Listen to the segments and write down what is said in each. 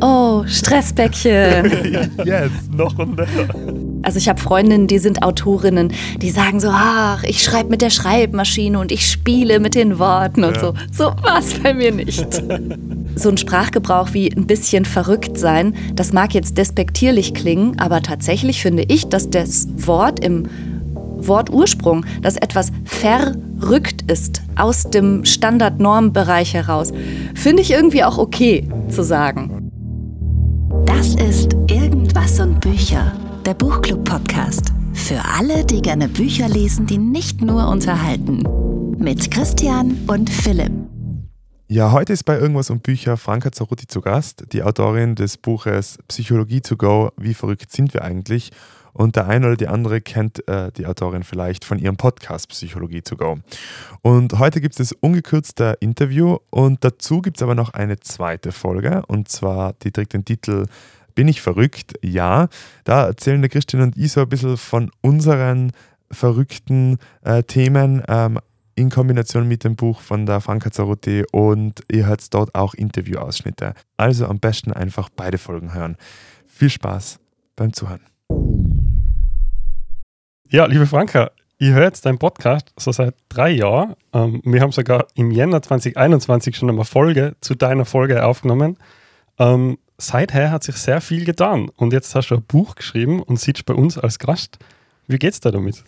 Oh, Stressbäckchen. yes, noch und nöcher. Also ich habe Freundinnen, die sind Autorinnen, die sagen so, ach, ich schreibe mit der Schreibmaschine und ich spiele mit den Worten und ja. so. So war es bei mir nicht. so ein Sprachgebrauch wie ein bisschen verrückt sein, das mag jetzt despektierlich klingen, aber tatsächlich finde ich, dass das Wort im Wortursprung, dass etwas verrückt ist aus dem Standard-Norm-Bereich heraus, finde ich irgendwie auch okay zu sagen. Das ist Irgendwas und Bücher, der Buchclub-Podcast. Für alle, die gerne Bücher lesen, die nicht nur unterhalten. Mit Christian und Philipp. Ja, heute ist bei Irgendwas um Bücher Franka Zarutti zu Gast, die Autorin des Buches Psychologie to go, wie verrückt sind wir eigentlich? Und der eine oder die andere kennt äh, die Autorin vielleicht von ihrem Podcast Psychologie to go. Und heute gibt es das ungekürzte Interview und dazu gibt es aber noch eine zweite Folge und zwar die trägt den Titel Bin ich verrückt? Ja. Da erzählen der Christian und ich so ein bisschen von unseren verrückten äh, Themen. Ähm, in Kombination mit dem Buch von der Franka Zarutti und ihr hört dort auch Interviewausschnitte. Also am besten einfach beide Folgen hören. Viel Spaß beim Zuhören. Ja, liebe Franka, ich höre jetzt deinen Podcast so seit drei Jahren. Ähm, wir haben sogar im Jänner 2021 schon eine Folge zu deiner Folge aufgenommen. Ähm, seither hat sich sehr viel getan und jetzt hast du ein Buch geschrieben und sitzt bei uns als Gast. Wie geht's da damit?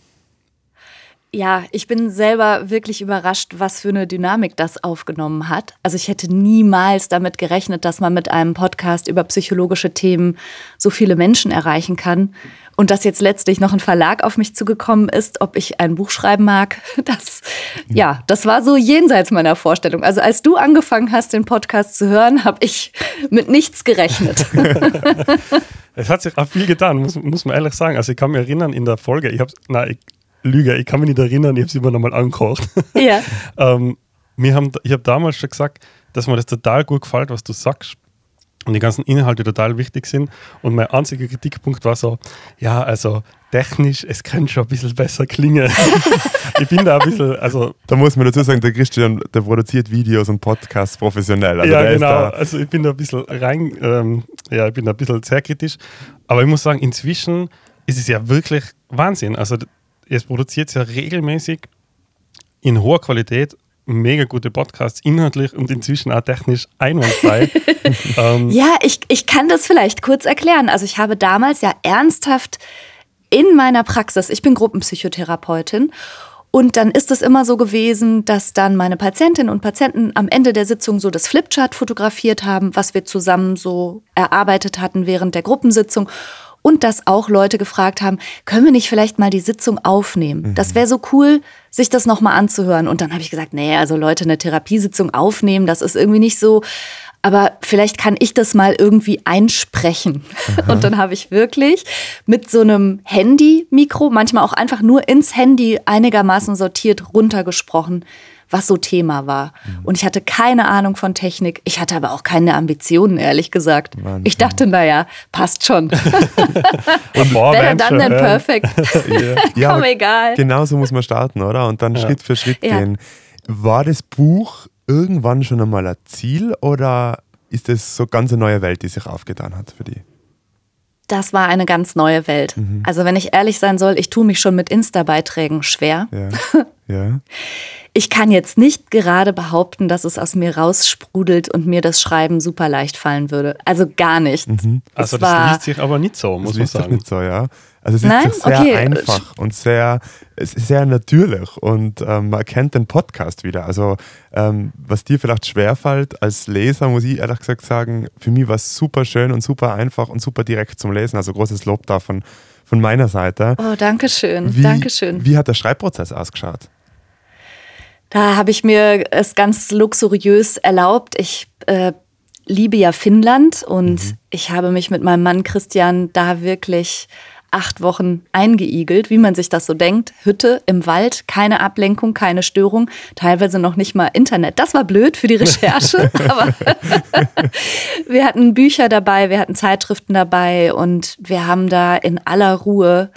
Ja, ich bin selber wirklich überrascht, was für eine Dynamik das aufgenommen hat. Also ich hätte niemals damit gerechnet, dass man mit einem Podcast über psychologische Themen so viele Menschen erreichen kann. Und dass jetzt letztlich noch ein Verlag auf mich zugekommen ist, ob ich ein Buch schreiben mag, das, ja, das war so jenseits meiner Vorstellung. Also als du angefangen hast, den Podcast zu hören, habe ich mit nichts gerechnet. es hat sich auch viel getan, muss, muss man ehrlich sagen. Also ich kann mich erinnern in der Folge, ich habe, nein, Lüge, ich kann mich nicht erinnern, ich habe es immer nochmal angekocht. Ja. ähm, wir haben, ich habe damals schon gesagt, dass mir das total gut gefällt, was du sagst. Und die ganzen Inhalte total wichtig sind. Und mein einziger Kritikpunkt war so, ja, also technisch, es könnte schon ein bisschen besser klingen. ich bin da ein bisschen, also. Da muss man dazu sagen, der Christian, der produziert Videos und Podcasts professionell. Also ja, genau. Also ich bin da ein bisschen rein, ähm, ja, ich bin da ein bisschen sehr kritisch. Aber ich muss sagen, inzwischen ist es ja wirklich Wahnsinn. Also es produziert ja regelmäßig in hoher Qualität mega gute Podcasts, inhaltlich und inzwischen auch technisch einwandfrei. ähm, ja, ich, ich kann das vielleicht kurz erklären. Also ich habe damals ja ernsthaft in meiner Praxis, ich bin Gruppenpsychotherapeutin und dann ist es immer so gewesen, dass dann meine Patientinnen und Patienten am Ende der Sitzung so das Flipchart fotografiert haben, was wir zusammen so erarbeitet hatten während der Gruppensitzung und dass auch Leute gefragt haben, können wir nicht vielleicht mal die Sitzung aufnehmen? Mhm. Das wäre so cool, sich das nochmal anzuhören. Und dann habe ich gesagt, nee, also Leute, eine Therapiesitzung aufnehmen, das ist irgendwie nicht so. Aber vielleicht kann ich das mal irgendwie einsprechen. Aha. Und dann habe ich wirklich mit so einem Handy-Mikro, manchmal auch einfach nur ins Handy einigermaßen sortiert runtergesprochen, was so Thema war. Mhm. Und ich hatte keine Ahnung von Technik. Ich hatte aber auch keine Ambitionen, ehrlich gesagt. Wahnsinn. Ich dachte, naja, passt schon. Wer dann denn perfekt? ja, Komm, egal. Genau so muss man starten, oder? Und dann ja. Schritt für Schritt ja. gehen. War das Buch irgendwann schon einmal ein Ziel oder ist es so ganz eine neue Welt, die sich aufgetan hat für die? Das war eine ganz neue Welt. Mhm. Also wenn ich ehrlich sein soll, ich tue mich schon mit Insta-Beiträgen schwer. Ja. ja. Ich kann jetzt nicht gerade behaupten, dass es aus mir raussprudelt und mir das Schreiben super leicht fallen würde. Also gar nicht. Mhm. Also es das liest sich aber nicht so, muss man sagen. nicht so, ja. Also es ist Nein? sehr okay. einfach und sehr, sehr natürlich und ähm, man erkennt den Podcast wieder. Also ähm, was dir vielleicht schwerfällt als Leser, muss ich ehrlich gesagt sagen, für mich war es super schön und super einfach und super direkt zum Lesen. Also großes Lob davon von meiner Seite. Oh, danke schön. Wie, danke schön. Wie hat der Schreibprozess ausgeschaut? Da habe ich mir es ganz luxuriös erlaubt. Ich äh, liebe ja Finnland und mhm. ich habe mich mit meinem Mann Christian da wirklich acht Wochen eingeigelt, wie man sich das so denkt. Hütte im Wald, keine Ablenkung, keine Störung, teilweise noch nicht mal Internet. Das war blöd für die Recherche, aber wir hatten Bücher dabei, wir hatten Zeitschriften dabei und wir haben da in aller Ruhe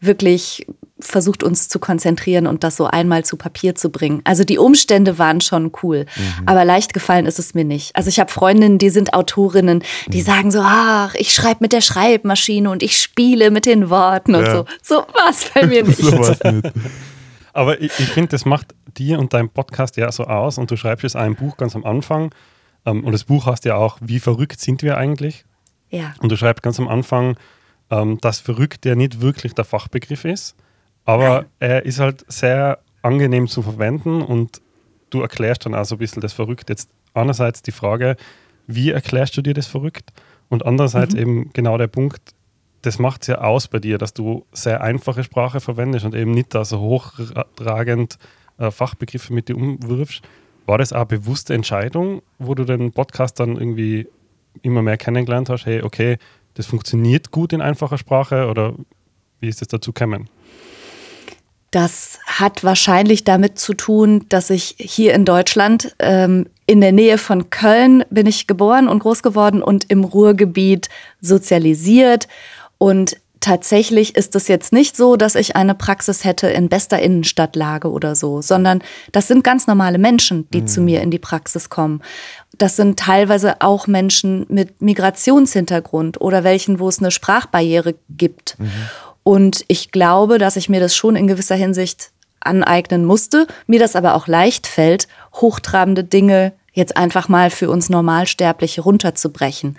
wirklich versucht, uns zu konzentrieren und das so einmal zu Papier zu bringen. Also die Umstände waren schon cool, mhm. aber leicht gefallen ist es mir nicht. Also ich habe Freundinnen, die sind Autorinnen, die mhm. sagen so, ach, ich schreibe mit der Schreibmaschine und ich spiele mit den Worten ja. und so. So was bei mir nicht. so nicht. Aber ich, ich finde, das macht dir und deinem Podcast ja so aus und du schreibst jetzt ein Buch ganz am Anfang ähm, und das Buch heißt ja auch, wie verrückt sind wir eigentlich? Ja. Und du schreibst ganz am Anfang, ähm, dass verrückt ja nicht wirklich der Fachbegriff ist, aber er ist halt sehr angenehm zu verwenden und du erklärst dann auch so ein bisschen das Verrückt. Jetzt einerseits die Frage, wie erklärst du dir das Verrückt? Und andererseits mhm. eben genau der Punkt, das macht es ja aus bei dir, dass du sehr einfache Sprache verwendest und eben nicht da so hochtragend äh, Fachbegriffe mit dir umwirfst. War das auch eine bewusste Entscheidung, wo du den Podcast dann irgendwie immer mehr kennengelernt hast? Hey, okay, das funktioniert gut in einfacher Sprache oder wie ist es dazu gekommen? Das hat wahrscheinlich damit zu tun, dass ich hier in Deutschland ähm, in der Nähe von Köln bin ich geboren und groß geworden und im Ruhrgebiet sozialisiert. Und tatsächlich ist es jetzt nicht so, dass ich eine Praxis hätte in bester Innenstadtlage oder so, sondern das sind ganz normale Menschen, die mhm. zu mir in die Praxis kommen. Das sind teilweise auch Menschen mit Migrationshintergrund oder welchen, wo es eine Sprachbarriere gibt. Mhm. Und ich glaube, dass ich mir das schon in gewisser Hinsicht aneignen musste, mir das aber auch leicht fällt, hochtrabende Dinge jetzt einfach mal für uns Normalsterbliche runterzubrechen.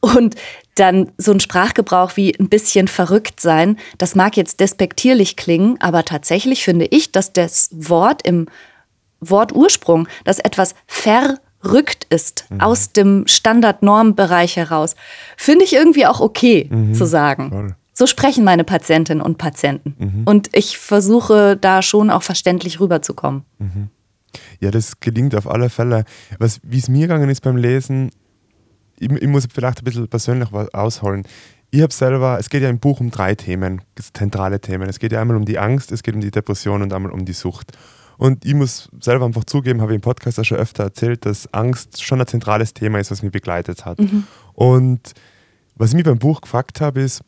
Und dann so ein Sprachgebrauch wie ein bisschen verrückt sein, das mag jetzt despektierlich klingen, aber tatsächlich finde ich, dass das Wort im Wortursprung, dass etwas verrückt ist mhm. aus dem Standard-Normbereich heraus, finde ich irgendwie auch okay mhm. zu sagen. Voll. So sprechen meine Patientinnen und Patienten. Mhm. Und ich versuche da schon auch verständlich rüberzukommen. Mhm. Ja, das gelingt auf alle Fälle. wie es mir gegangen ist beim Lesen, ich, ich muss vielleicht ein bisschen persönlich was ausholen. Ich habe selber, es geht ja im Buch um drei Themen, zentrale Themen. Es geht ja einmal um die Angst, es geht um die Depression und einmal um die Sucht. Und ich muss selber einfach zugeben, habe ich im Podcast auch schon öfter erzählt, dass Angst schon ein zentrales Thema ist, was mich begleitet hat. Mhm. Und was ich mir beim Buch gefragt habe, ist,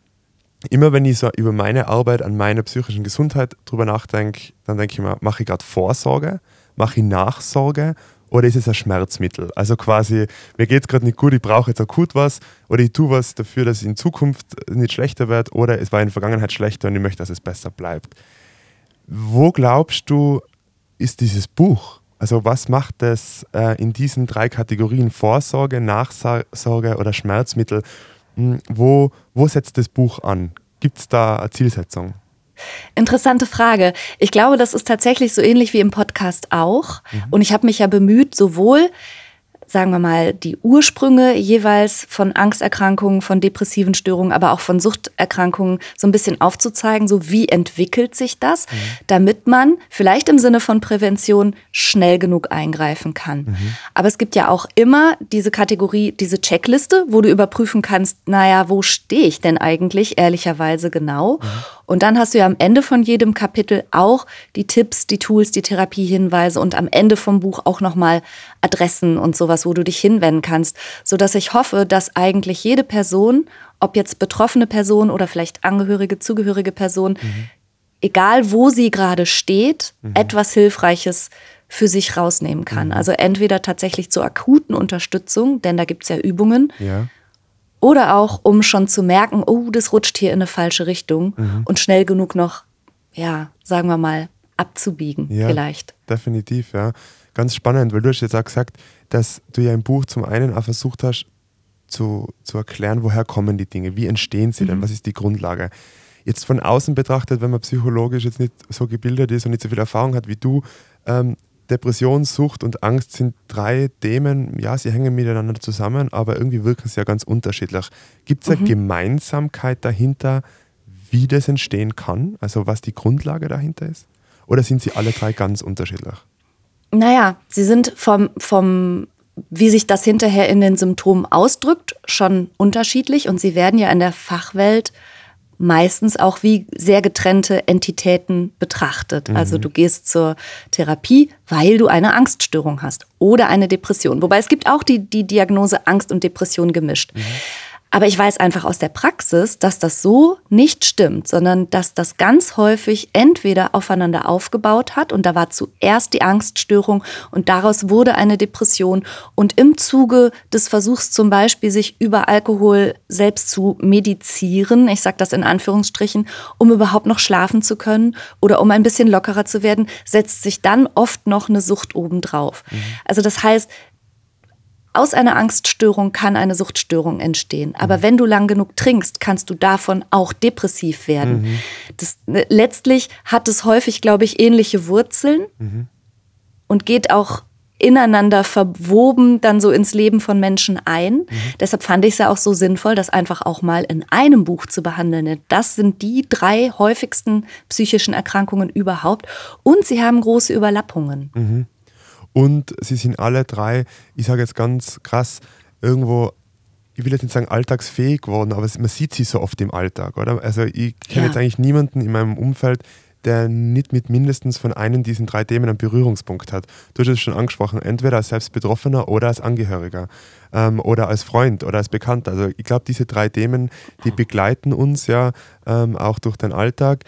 immer wenn ich so über meine Arbeit an meiner psychischen Gesundheit drüber nachdenke, dann denke ich mir, mache ich gerade Vorsorge, mache ich Nachsorge oder ist es ein Schmerzmittel? Also quasi, mir geht es gerade nicht gut, ich brauche jetzt akut was oder ich tue was dafür, dass es in Zukunft nicht schlechter wird oder es war in der Vergangenheit schlechter und ich möchte, dass es besser bleibt. Wo glaubst du, ist dieses Buch? Also was macht es äh, in diesen drei Kategorien Vorsorge, Nachsorge oder Schmerzmittel? Hm, wo, wo setzt das Buch an? Gibt es da eine Zielsetzung? Interessante Frage. Ich glaube, das ist tatsächlich so ähnlich wie im Podcast auch. Mhm. Und ich habe mich ja bemüht, sowohl sagen wir mal, die Ursprünge jeweils von Angsterkrankungen, von depressiven Störungen, aber auch von Suchterkrankungen so ein bisschen aufzuzeigen, so wie entwickelt sich das, mhm. damit man vielleicht im Sinne von Prävention schnell genug eingreifen kann. Mhm. Aber es gibt ja auch immer diese Kategorie, diese Checkliste, wo du überprüfen kannst, naja, wo stehe ich denn eigentlich ehrlicherweise genau? Mhm. Und dann hast du ja am Ende von jedem Kapitel auch die Tipps, die Tools, die Therapiehinweise und am Ende vom Buch auch nochmal Adressen und sowas, wo du dich hinwenden kannst, sodass ich hoffe, dass eigentlich jede Person, ob jetzt betroffene Person oder vielleicht Angehörige, zugehörige Person, mhm. egal wo sie gerade steht, mhm. etwas Hilfreiches für sich rausnehmen kann. Mhm. Also entweder tatsächlich zur akuten Unterstützung, denn da gibt es ja Übungen. Ja oder auch, um schon zu merken, oh, das rutscht hier in eine falsche Richtung mhm. und schnell genug noch, ja, sagen wir mal, abzubiegen ja, vielleicht. Definitiv, ja. Ganz spannend, weil du hast jetzt auch gesagt, dass du ja im Buch zum einen auch versucht hast, zu, zu erklären, woher kommen die Dinge, wie entstehen sie mhm. denn, was ist die Grundlage. Jetzt von außen betrachtet, wenn man psychologisch jetzt nicht so gebildet ist und nicht so viel Erfahrung hat wie du, ähm, Depression, Sucht und Angst sind drei Themen, ja, sie hängen miteinander zusammen, aber irgendwie wirken sie ja ganz unterschiedlich. Gibt es eine mhm. Gemeinsamkeit dahinter, wie das entstehen kann? Also was die Grundlage dahinter ist? Oder sind sie alle drei ganz unterschiedlich? Naja, sie sind vom, vom wie sich das hinterher in den Symptomen ausdrückt, schon unterschiedlich und sie werden ja in der Fachwelt meistens auch wie sehr getrennte Entitäten betrachtet. Mhm. Also du gehst zur Therapie, weil du eine Angststörung hast oder eine Depression. Wobei es gibt auch die, die Diagnose Angst und Depression gemischt. Mhm. Aber ich weiß einfach aus der Praxis, dass das so nicht stimmt, sondern dass das ganz häufig entweder aufeinander aufgebaut hat und da war zuerst die Angststörung und daraus wurde eine Depression und im Zuge des Versuchs zum Beispiel sich über Alkohol selbst zu medizieren, ich sage das in Anführungsstrichen, um überhaupt noch schlafen zu können oder um ein bisschen lockerer zu werden, setzt sich dann oft noch eine Sucht obendrauf. Mhm. Also das heißt, aus einer Angststörung kann eine Suchtstörung entstehen. Aber mhm. wenn du lang genug trinkst, kannst du davon auch depressiv werden. Mhm. Das, ne, letztlich hat es häufig, glaube ich, ähnliche Wurzeln mhm. und geht auch ineinander verwoben dann so ins Leben von Menschen ein. Mhm. Deshalb fand ich es ja auch so sinnvoll, das einfach auch mal in einem Buch zu behandeln. Das sind die drei häufigsten psychischen Erkrankungen überhaupt und sie haben große Überlappungen. Mhm. Und sie sind alle drei, ich sage jetzt ganz krass, irgendwo, ich will jetzt nicht sagen alltagsfähig geworden, aber man sieht sie so oft im Alltag, oder? Also ich kenne ja. jetzt eigentlich niemanden in meinem Umfeld, der nicht mit mindestens von einem diesen drei Themen einen Berührungspunkt hat. Du hast es schon angesprochen, entweder als Selbstbetroffener oder als Angehöriger ähm, oder als Freund oder als Bekannter. Also ich glaube, diese drei Themen, die begleiten uns ja ähm, auch durch den Alltag.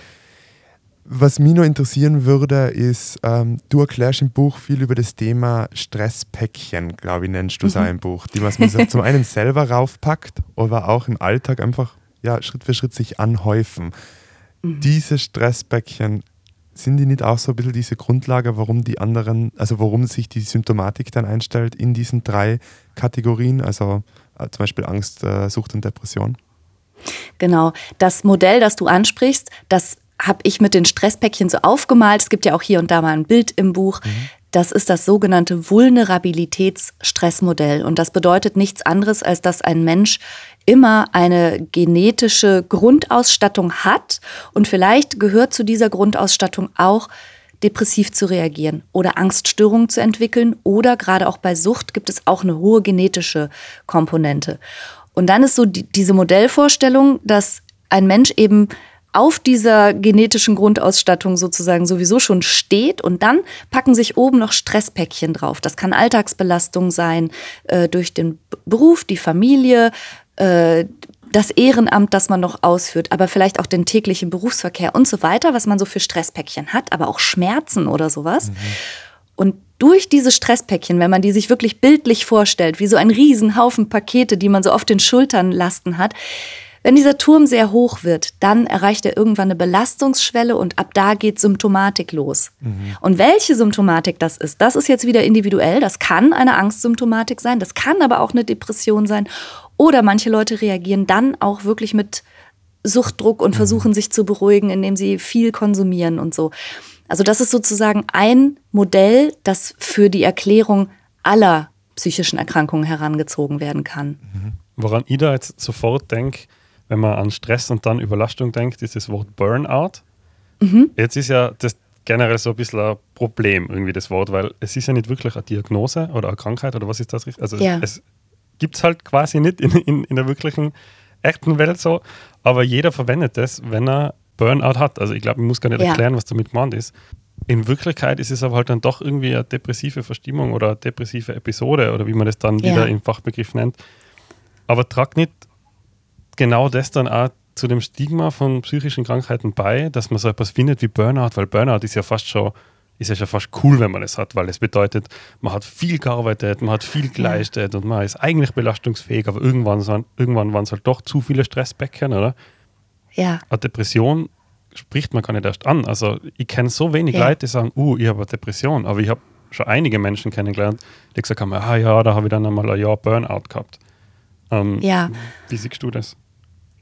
Was mich noch interessieren würde, ist, ähm, du erklärst im Buch viel über das Thema Stresspäckchen, glaube ich, nennst du es mhm. im Buch, die man sich zum einen selber raufpackt, aber auch im Alltag einfach ja, Schritt für Schritt sich anhäufen. Mhm. Diese Stresspäckchen, sind die nicht auch so ein bisschen diese Grundlage, warum die anderen, also warum sich die Symptomatik dann einstellt in diesen drei Kategorien, also äh, zum Beispiel Angst, äh, Sucht und Depression? Genau. Das Modell, das du ansprichst, das habe ich mit den Stresspäckchen so aufgemalt. Es gibt ja auch hier und da mal ein Bild im Buch. Mhm. Das ist das sogenannte Vulnerabilitätsstressmodell. Und das bedeutet nichts anderes, als dass ein Mensch immer eine genetische Grundausstattung hat. Und vielleicht gehört zu dieser Grundausstattung auch, depressiv zu reagieren oder Angststörungen zu entwickeln. Oder gerade auch bei Sucht gibt es auch eine hohe genetische Komponente. Und dann ist so die, diese Modellvorstellung, dass ein Mensch eben auf dieser genetischen Grundausstattung sozusagen sowieso schon steht und dann packen sich oben noch Stresspäckchen drauf. Das kann Alltagsbelastung sein äh, durch den Beruf, die Familie, äh, das Ehrenamt, das man noch ausführt, aber vielleicht auch den täglichen Berufsverkehr und so weiter, was man so für Stresspäckchen hat, aber auch Schmerzen oder sowas. Mhm. Und durch diese Stresspäckchen, wenn man die sich wirklich bildlich vorstellt, wie so ein Riesenhaufen Pakete, die man so auf den Schultern lasten hat, wenn dieser Turm sehr hoch wird, dann erreicht er irgendwann eine Belastungsschwelle und ab da geht Symptomatik los. Mhm. Und welche Symptomatik das ist, das ist jetzt wieder individuell. Das kann eine Angstsymptomatik sein, das kann aber auch eine Depression sein. Oder manche Leute reagieren dann auch wirklich mit Suchtdruck und mhm. versuchen sich zu beruhigen, indem sie viel konsumieren und so. Also das ist sozusagen ein Modell, das für die Erklärung aller psychischen Erkrankungen herangezogen werden kann. Mhm. Woran ich da jetzt sofort denke, wenn man an Stress und dann Überlastung denkt, ist das Wort Burnout. Mhm. Jetzt ist ja das generell so ein bisschen ein Problem, irgendwie das Wort, weil es ist ja nicht wirklich eine Diagnose oder eine Krankheit oder was ist das? Also ja. es, gibt es halt quasi nicht in, in, in der wirklichen echten Welt so, aber jeder verwendet das, wenn er Burnout hat. Also ich glaube, ich muss gar nicht ja. erklären, was damit gemeint ist. In Wirklichkeit ist es aber halt dann doch irgendwie eine depressive Verstimmung oder eine depressive Episode oder wie man das dann ja. wieder im Fachbegriff nennt. Aber tragt nicht genau das dann auch zu dem Stigma von psychischen Krankheiten bei, dass man so etwas findet wie Burnout, weil Burnout ist ja fast schon, ist ja schon fast cool, wenn man es hat, weil es bedeutet, man hat viel gearbeitet, man hat viel geleistet und man ist eigentlich belastungsfähig, aber irgendwann, sind, irgendwann waren es halt doch zu viele Stressbecken, oder? Ja. Eine Depression spricht man gar nicht erst an. Also ich kenne so wenig ja. Leute, die sagen, uh, ich habe eine Depression, aber ich habe schon einige Menschen kennengelernt, die gesagt haben, ah ja, da habe ich dann einmal ein Jahr Burnout gehabt. Ähm, ja. Wie siehst du das?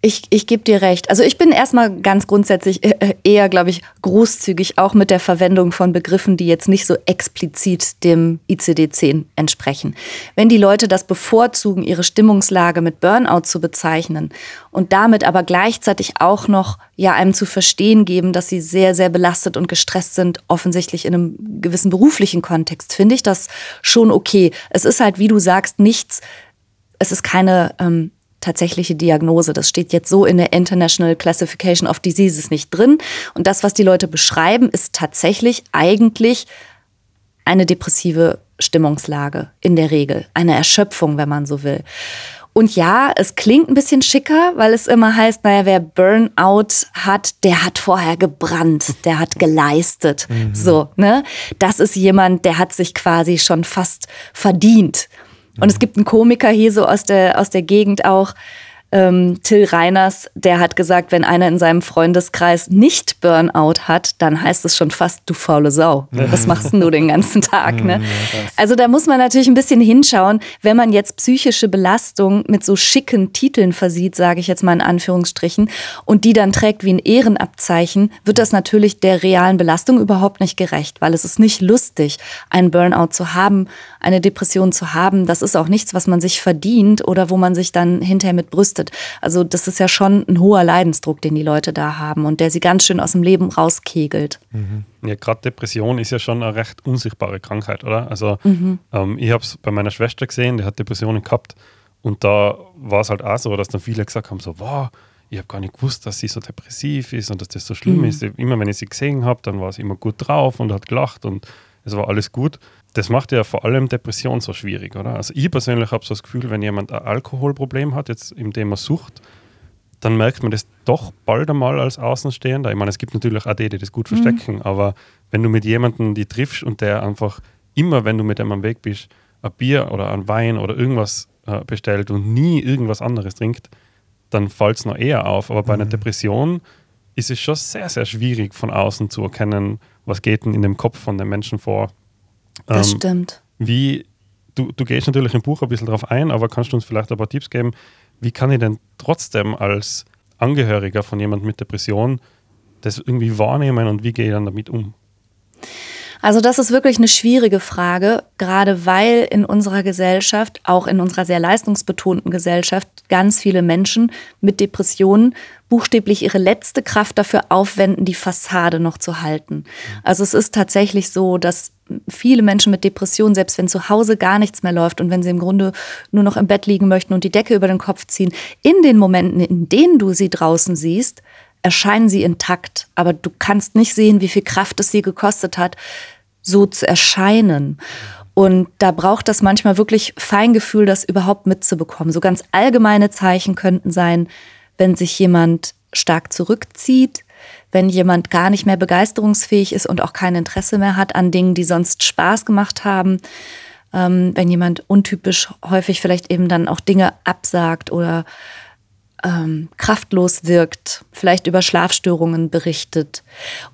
Ich, ich gebe dir recht. Also ich bin erstmal ganz grundsätzlich äh, äh, eher, glaube ich, großzügig auch mit der Verwendung von Begriffen, die jetzt nicht so explizit dem ICD-10 entsprechen. Wenn die Leute das bevorzugen, ihre Stimmungslage mit Burnout zu bezeichnen und damit aber gleichzeitig auch noch ja einem zu verstehen geben, dass sie sehr, sehr belastet und gestresst sind, offensichtlich in einem gewissen beruflichen Kontext, finde ich das schon okay. Es ist halt, wie du sagst, nichts, es ist keine ähm, tatsächliche Diagnose. Das steht jetzt so in der International Classification of Diseases nicht drin. Und das, was die Leute beschreiben, ist tatsächlich eigentlich eine depressive Stimmungslage in der Regel, eine Erschöpfung, wenn man so will. Und ja, es klingt ein bisschen schicker, weil es immer heißt, naja, wer Burnout hat, der hat vorher gebrannt, der hat geleistet. Mhm. So, ne? Das ist jemand, der hat sich quasi schon fast verdient. Und mhm. es gibt einen Komiker hier so aus der, aus der Gegend auch, ähm, Till Reiners, der hat gesagt, wenn einer in seinem Freundeskreis nicht Burnout hat, dann heißt es schon fast, du faule Sau. Was machst du den ganzen Tag? Ne? Also da muss man natürlich ein bisschen hinschauen, wenn man jetzt psychische Belastung mit so schicken Titeln versieht, sage ich jetzt mal in Anführungsstrichen, und die dann trägt wie ein Ehrenabzeichen, wird das natürlich der realen Belastung überhaupt nicht gerecht, weil es ist nicht lustig, einen Burnout zu haben, eine Depression zu haben. Das ist auch nichts, was man sich verdient oder wo man sich dann hinterher mit brüstet belastet. Also das ist ja schon ein hoher Leidensdruck, den die Leute da haben und der sie ganz schön aus dem Leben rauskegelt. Mhm. Ja, gerade Depression ist ja schon eine recht unsichtbare Krankheit, oder? Also mhm. ähm, ich habe es bei meiner Schwester gesehen, die hat Depressionen gehabt und da war es halt auch so, dass dann viele gesagt haben, so, wow, ich habe gar nicht gewusst, dass sie so depressiv ist und dass das so schlimm mhm. ist. Immer wenn ich sie gesehen habe, dann war sie immer gut drauf und hat gelacht und es war alles gut. Das macht ja vor allem Depression so schwierig, oder? Also ich persönlich habe so das Gefühl, wenn jemand ein Alkoholproblem hat, jetzt im Thema Sucht, dann merkt man das doch bald einmal als Außenstehender. Ich meine, es gibt natürlich auch die, die das gut mhm. verstecken, mhm. aber wenn du mit jemandem die triffst und der einfach immer, wenn du mit dem am Weg bist, ein Bier oder ein Wein oder irgendwas äh, bestellt und nie irgendwas anderes trinkt, dann fällt es noch eher auf. Aber bei mhm. einer Depression ist es schon sehr, sehr schwierig von außen zu erkennen, was geht denn in dem Kopf von den Menschen vor. Das ähm, stimmt. Wie, du, du gehst natürlich im Buch ein bisschen drauf ein, aber kannst du uns vielleicht ein paar Tipps geben, wie kann ich denn trotzdem als Angehöriger von jemandem mit Depression das irgendwie wahrnehmen und wie gehe ich dann damit um? Also das ist wirklich eine schwierige Frage, gerade weil in unserer Gesellschaft, auch in unserer sehr leistungsbetonten Gesellschaft, ganz viele Menschen mit Depressionen buchstäblich ihre letzte Kraft dafür aufwenden, die Fassade noch zu halten. Also es ist tatsächlich so, dass viele Menschen mit Depressionen, selbst wenn zu Hause gar nichts mehr läuft und wenn sie im Grunde nur noch im Bett liegen möchten und die Decke über den Kopf ziehen, in den Momenten, in denen du sie draußen siehst, erscheinen sie intakt, aber du kannst nicht sehen, wie viel Kraft es sie gekostet hat, so zu erscheinen. Und da braucht das manchmal wirklich Feingefühl, das überhaupt mitzubekommen. So ganz allgemeine Zeichen könnten sein, wenn sich jemand stark zurückzieht, wenn jemand gar nicht mehr begeisterungsfähig ist und auch kein Interesse mehr hat an Dingen, die sonst Spaß gemacht haben, ähm, wenn jemand untypisch häufig vielleicht eben dann auch Dinge absagt oder ähm, kraftlos wirkt, vielleicht über Schlafstörungen berichtet.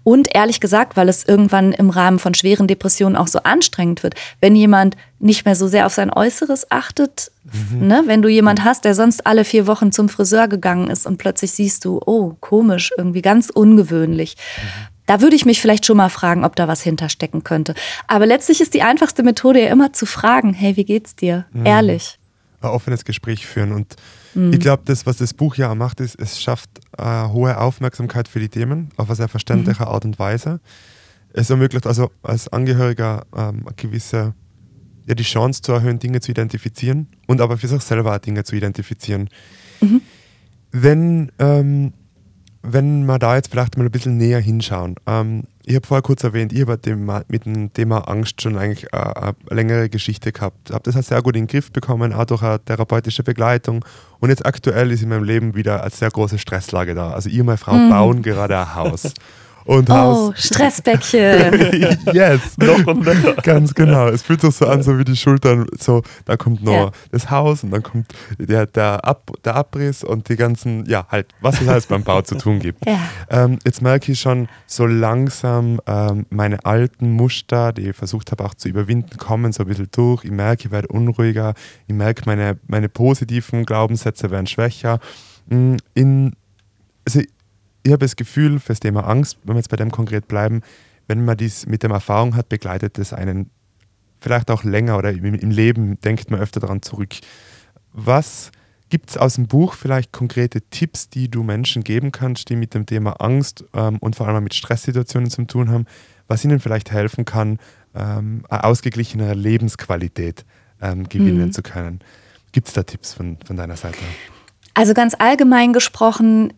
Und ehrlich gesagt, weil es irgendwann im Rahmen von schweren Depressionen auch so anstrengend wird, wenn jemand nicht mehr so sehr auf sein Äußeres achtet, mhm. ne? wenn du jemand hast, der sonst alle vier Wochen zum Friseur gegangen ist und plötzlich siehst du, oh, komisch, irgendwie ganz ungewöhnlich. Mhm. Da würde ich mich vielleicht schon mal fragen, ob da was hinterstecken könnte. Aber letztlich ist die einfachste Methode ja immer zu fragen, hey, wie geht's dir? Mhm. Ehrlich. Ein offenes Gespräch führen und Mhm. Ich glaube, das, was das Buch ja macht, ist, es schafft äh, hohe Aufmerksamkeit für die Themen auf eine sehr verständliche mhm. Art und Weise. Es ermöglicht also als Angehöriger ähm, eine gewisse ja, die Chance zu erhöhen, Dinge zu identifizieren und aber für sich selber auch Dinge zu identifizieren. Mhm. Wenn ähm, wenn wir da jetzt vielleicht mal ein bisschen näher hinschauen. Ähm, ich habe vorher kurz erwähnt, ich habe mit dem Thema Angst schon eigentlich eine, eine längere Geschichte gehabt. Habe das halt sehr gut in den Griff bekommen, auch durch eine therapeutische Begleitung. Und jetzt aktuell ist in meinem Leben wieder eine sehr große Stresslage da. Also ich und meine Frau mhm. bauen gerade ein Haus. und Haus. Oh, Stressbäckchen. yes, noch und nöcher. Ganz genau. Es fühlt sich so an, so wie die Schultern, so, da kommt noch ja. das Haus und dann kommt der, der, Ab, der Abriss und die ganzen, ja, halt, was es alles beim Bau zu tun gibt. Ja. Ähm, jetzt merke ich schon so langsam ähm, meine alten Muster, die ich versucht habe auch zu überwinden, kommen so ein bisschen durch. Ich merke, ich werde unruhiger. Ich merke, meine, meine positiven Glaubenssätze werden schwächer. Mm, in, also ich habe das Gefühl, für das Thema Angst, wenn wir jetzt bei dem konkret bleiben, wenn man dies mit der Erfahrung hat, begleitet es einen vielleicht auch länger oder im Leben denkt man öfter daran zurück. Was gibt es aus dem Buch vielleicht konkrete Tipps, die du Menschen geben kannst, die mit dem Thema Angst ähm, und vor allem mit Stresssituationen zu tun haben, was ihnen vielleicht helfen kann, ähm, eine ausgeglichenere Lebensqualität ähm, gewinnen mhm. zu können? Gibt es da Tipps von, von deiner Seite? Also ganz allgemein gesprochen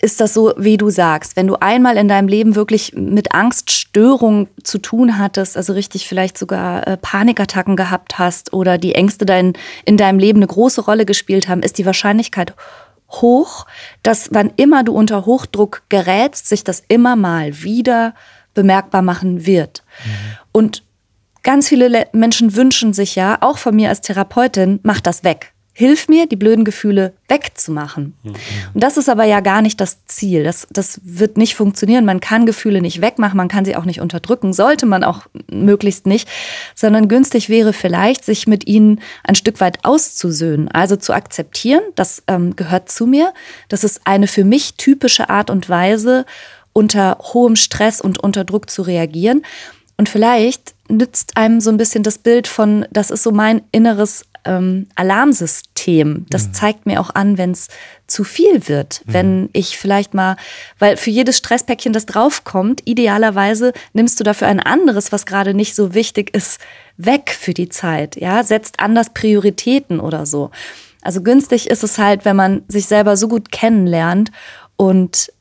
ist das so, wie du sagst. Wenn du einmal in deinem Leben wirklich mit Angst Störung zu tun hattest, also richtig vielleicht sogar äh, Panikattacken gehabt hast oder die Ängste dein, in deinem Leben eine große Rolle gespielt haben, ist die Wahrscheinlichkeit hoch, dass wann immer du unter Hochdruck gerätst, sich das immer mal wieder bemerkbar machen wird. Mhm. Und ganz viele Menschen wünschen sich ja, auch von mir als Therapeutin, mach das weg hilf mir, die blöden Gefühle wegzumachen. Mhm. Und das ist aber ja gar nicht das Ziel. Das, das wird nicht funktionieren. Man kann Gefühle nicht wegmachen, man kann sie auch nicht unterdrücken, sollte man auch möglichst nicht, sondern günstig wäre vielleicht, sich mit ihnen ein Stück weit auszusöhnen. Also zu akzeptieren, das ähm, gehört zu mir. Das ist eine für mich typische Art und Weise, unter hohem Stress und unter Druck zu reagieren. Und vielleicht nützt einem so ein bisschen das Bild von, das ist so mein inneres ähm, Alarmsystem. Das mhm. zeigt mir auch an, wenn es zu viel wird. Mhm. Wenn ich vielleicht mal, weil für jedes Stresspäckchen, das draufkommt, idealerweise nimmst du dafür ein anderes, was gerade nicht so wichtig ist, weg für die Zeit. Ja, setzt anders Prioritäten oder so. Also günstig ist es halt, wenn man sich selber so gut kennenlernt und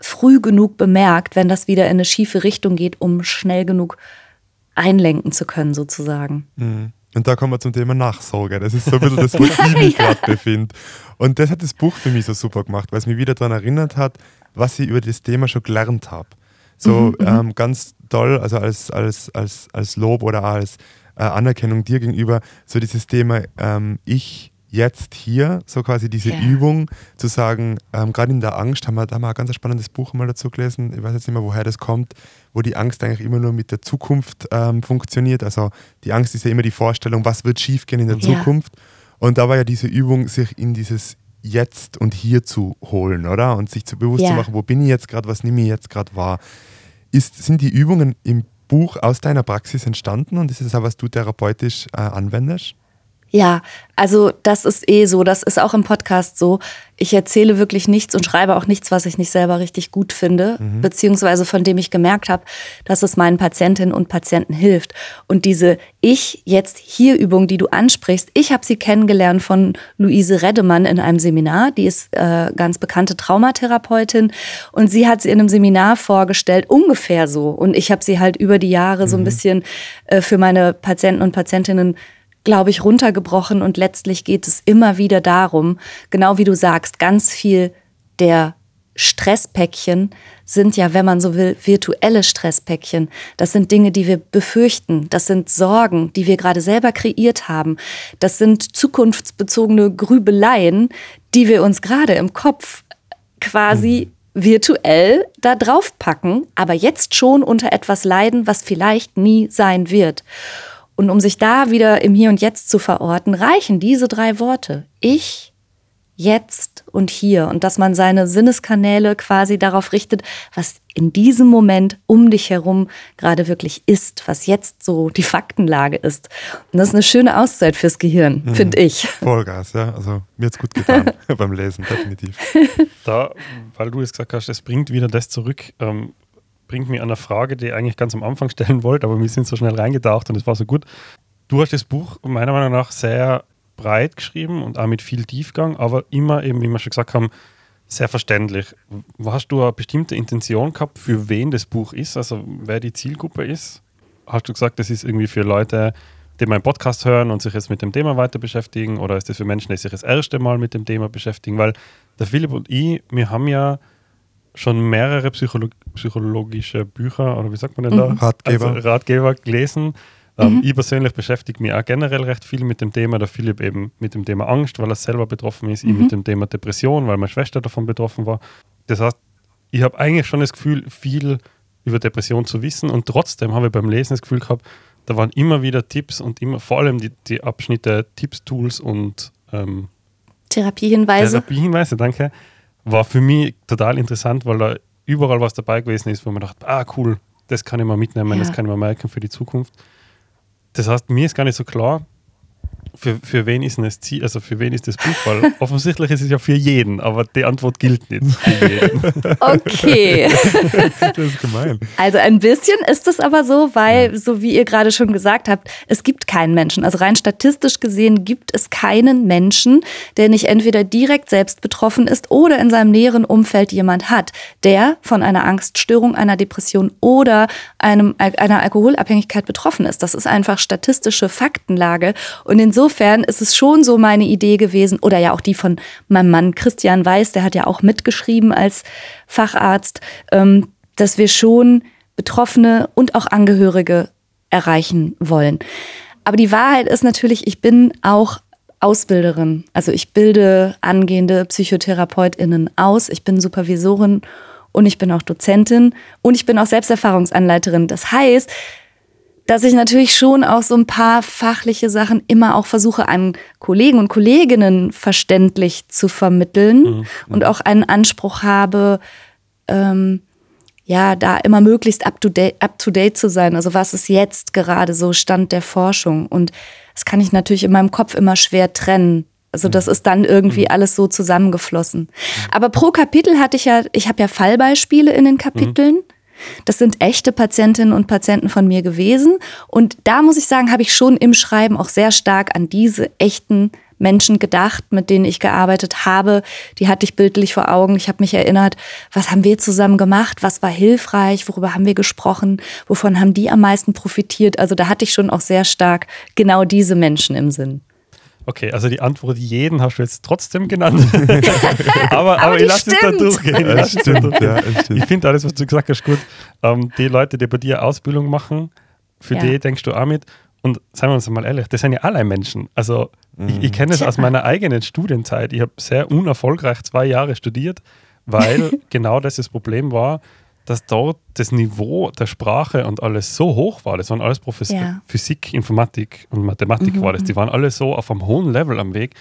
früh genug bemerkt, wenn das wieder in eine schiefe Richtung geht, um schnell genug einlenken zu können, sozusagen. Mhm. Und da kommen wir zum Thema Nachsorge. Das ist so ein bisschen das, wo ich mich gerade befinde. Und das hat das Buch für mich so super gemacht, weil es mich wieder daran erinnert hat, was ich über das Thema schon gelernt habe. So mhm, mhm, ähm, ganz toll, also als, als, als, als Lob oder als äh, Anerkennung dir gegenüber, so dieses Thema ähm, Ich jetzt hier, so quasi diese ja. Übung zu sagen, ähm, gerade in der Angst haben wir, da wir ein ganz spannendes Buch mal dazu gelesen, ich weiß jetzt nicht mehr, woher das kommt, wo die Angst eigentlich immer nur mit der Zukunft ähm, funktioniert. Also die Angst ist ja immer die Vorstellung, was wird schiefgehen in der ja. Zukunft. Und da war ja diese Übung, sich in dieses Jetzt und Hier zu holen, oder? Und sich zu bewusst ja. zu machen, wo bin ich jetzt gerade, was nehme ich jetzt gerade wahr. Ist, sind die Übungen im Buch aus deiner Praxis entstanden und ist es auch, was du therapeutisch äh, anwendest? Ja, also das ist eh so, das ist auch im Podcast so. Ich erzähle wirklich nichts und schreibe auch nichts, was ich nicht selber richtig gut finde, mhm. beziehungsweise von dem ich gemerkt habe, dass es meinen Patientinnen und Patienten hilft. Und diese Ich jetzt hier Übung, die du ansprichst, ich habe sie kennengelernt von Luise Reddemann in einem Seminar. Die ist äh, ganz bekannte Traumatherapeutin und sie hat sie in einem Seminar vorgestellt, ungefähr so. Und ich habe sie halt über die Jahre mhm. so ein mhm. bisschen äh, für meine Patienten und Patientinnen glaube ich, runtergebrochen und letztlich geht es immer wieder darum, genau wie du sagst, ganz viel der Stresspäckchen sind ja, wenn man so will, virtuelle Stresspäckchen. Das sind Dinge, die wir befürchten. Das sind Sorgen, die wir gerade selber kreiert haben. Das sind zukunftsbezogene Grübeleien, die wir uns gerade im Kopf quasi mhm. virtuell da drauf packen, aber jetzt schon unter etwas leiden, was vielleicht nie sein wird. Und um sich da wieder im Hier und Jetzt zu verorten, reichen diese drei Worte. Ich, jetzt und hier. Und dass man seine Sinneskanäle quasi darauf richtet, was in diesem Moment um dich herum gerade wirklich ist, was jetzt so die Faktenlage ist. Und das ist eine schöne Auszeit fürs Gehirn, mhm. finde ich. Vollgas, ja. Also mir hat es gut getan beim Lesen, definitiv. Da, weil du jetzt gesagt hast, es bringt wieder das zurück, ähm, bringt mich an eine Frage, die ich eigentlich ganz am Anfang stellen wollte, aber wir sind so schnell reingetaucht und es war so gut. Du hast das Buch meiner Meinung nach sehr breit geschrieben und auch mit viel Tiefgang, aber immer eben, wie wir schon gesagt haben, sehr verständlich. Hast du eine bestimmte Intention gehabt, für wen das Buch ist, also wer die Zielgruppe ist? Hast du gesagt, das ist irgendwie für Leute, die meinen Podcast hören und sich jetzt mit dem Thema weiter beschäftigen oder ist das für Menschen, die sich das erste Mal mit dem Thema beschäftigen? Weil der Philipp und ich, wir haben ja schon mehrere Psycholo psychologische Bücher oder wie sagt man denn da? Mhm. Ratgeber. Also Ratgeber gelesen. Ähm, mhm. Ich persönlich beschäftige mich auch generell recht viel mit dem Thema. Der Philipp eben mit dem Thema Angst, weil er selber betroffen ist. Mhm. Ich mit dem Thema Depression, weil meine Schwester davon betroffen war. Das heißt, ich habe eigentlich schon das Gefühl, viel über Depression zu wissen und trotzdem habe ich beim Lesen das Gefühl gehabt, da waren immer wieder Tipps und immer vor allem die, die Abschnitte Tipps, Tools und ähm, Therapiehinweise. Therapiehinweise, danke war für mich total interessant, weil da überall was dabei gewesen ist, wo man dachte, ah cool, das kann ich mal mitnehmen, ja. das kann ich mal merken für die Zukunft. Das heißt, mir ist gar nicht so klar, für, für wen ist denn das Ziel, also für wen ist das Buch? Weil offensichtlich ist es ja für jeden, aber die Antwort gilt nicht für jeden. Okay. das ist gemein. Also ein bisschen ist es aber so, weil, so wie ihr gerade schon gesagt habt, es gibt keinen Menschen. Also rein statistisch gesehen gibt es keinen Menschen, der nicht entweder direkt selbst betroffen ist oder in seinem näheren Umfeld jemand hat, der von einer Angststörung, einer Depression oder einem, einer Alkoholabhängigkeit betroffen ist. Das ist einfach statistische Faktenlage. Und insofern ist es schon so meine Idee gewesen, oder ja auch die von meinem Mann Christian Weiß, der hat ja auch mitgeschrieben als Facharzt, ähm, dass wir schon Betroffene und auch Angehörige erreichen wollen. Aber die Wahrheit ist natürlich, ich bin auch Ausbilderin. Also ich bilde angehende PsychotherapeutInnen aus. Ich bin Supervisorin und ich bin auch Dozentin und ich bin auch Selbsterfahrungsanleiterin. Das heißt, dass ich natürlich schon auch so ein paar fachliche Sachen immer auch versuche, an Kollegen und Kolleginnen verständlich zu vermitteln mhm. und auch einen Anspruch habe, ähm, ja, da immer möglichst up to, date, up to date zu sein. Also was ist jetzt gerade so Stand der Forschung? Und das kann ich natürlich in meinem Kopf immer schwer trennen. Also das mhm. ist dann irgendwie mhm. alles so zusammengeflossen. Aber pro Kapitel hatte ich ja, ich habe ja Fallbeispiele in den Kapiteln. Das sind echte Patientinnen und Patienten von mir gewesen. Und da muss ich sagen, habe ich schon im Schreiben auch sehr stark an diese echten Menschen gedacht, mit denen ich gearbeitet habe. Die hatte ich bildlich vor Augen. Ich habe mich erinnert, was haben wir zusammen gemacht? Was war hilfreich? Worüber haben wir gesprochen? Wovon haben die am meisten profitiert? Also da hatte ich schon auch sehr stark genau diese Menschen im Sinn. Okay, also die Antwort jeden hast du jetzt trotzdem genannt. aber, aber, aber ich lasse es da durchgehen. Ja, stimmt, ja, ich finde alles, was du gesagt hast, gut. Ähm, die Leute, die bei dir Ausbildung machen, für ja. die denkst du auch mit. Und seien wir uns mal ehrlich, das sind ja alle Menschen. Also mhm. ich, ich kenne es aus meiner eigenen Studienzeit. Ich habe sehr unerfolgreich zwei Jahre studiert, weil genau das das Problem war dass dort das Niveau der Sprache und alles so hoch war. Das waren alles Professor ja. Physik, Informatik und Mathematik mhm. war das. Die waren alle so auf einem hohen Level am Weg,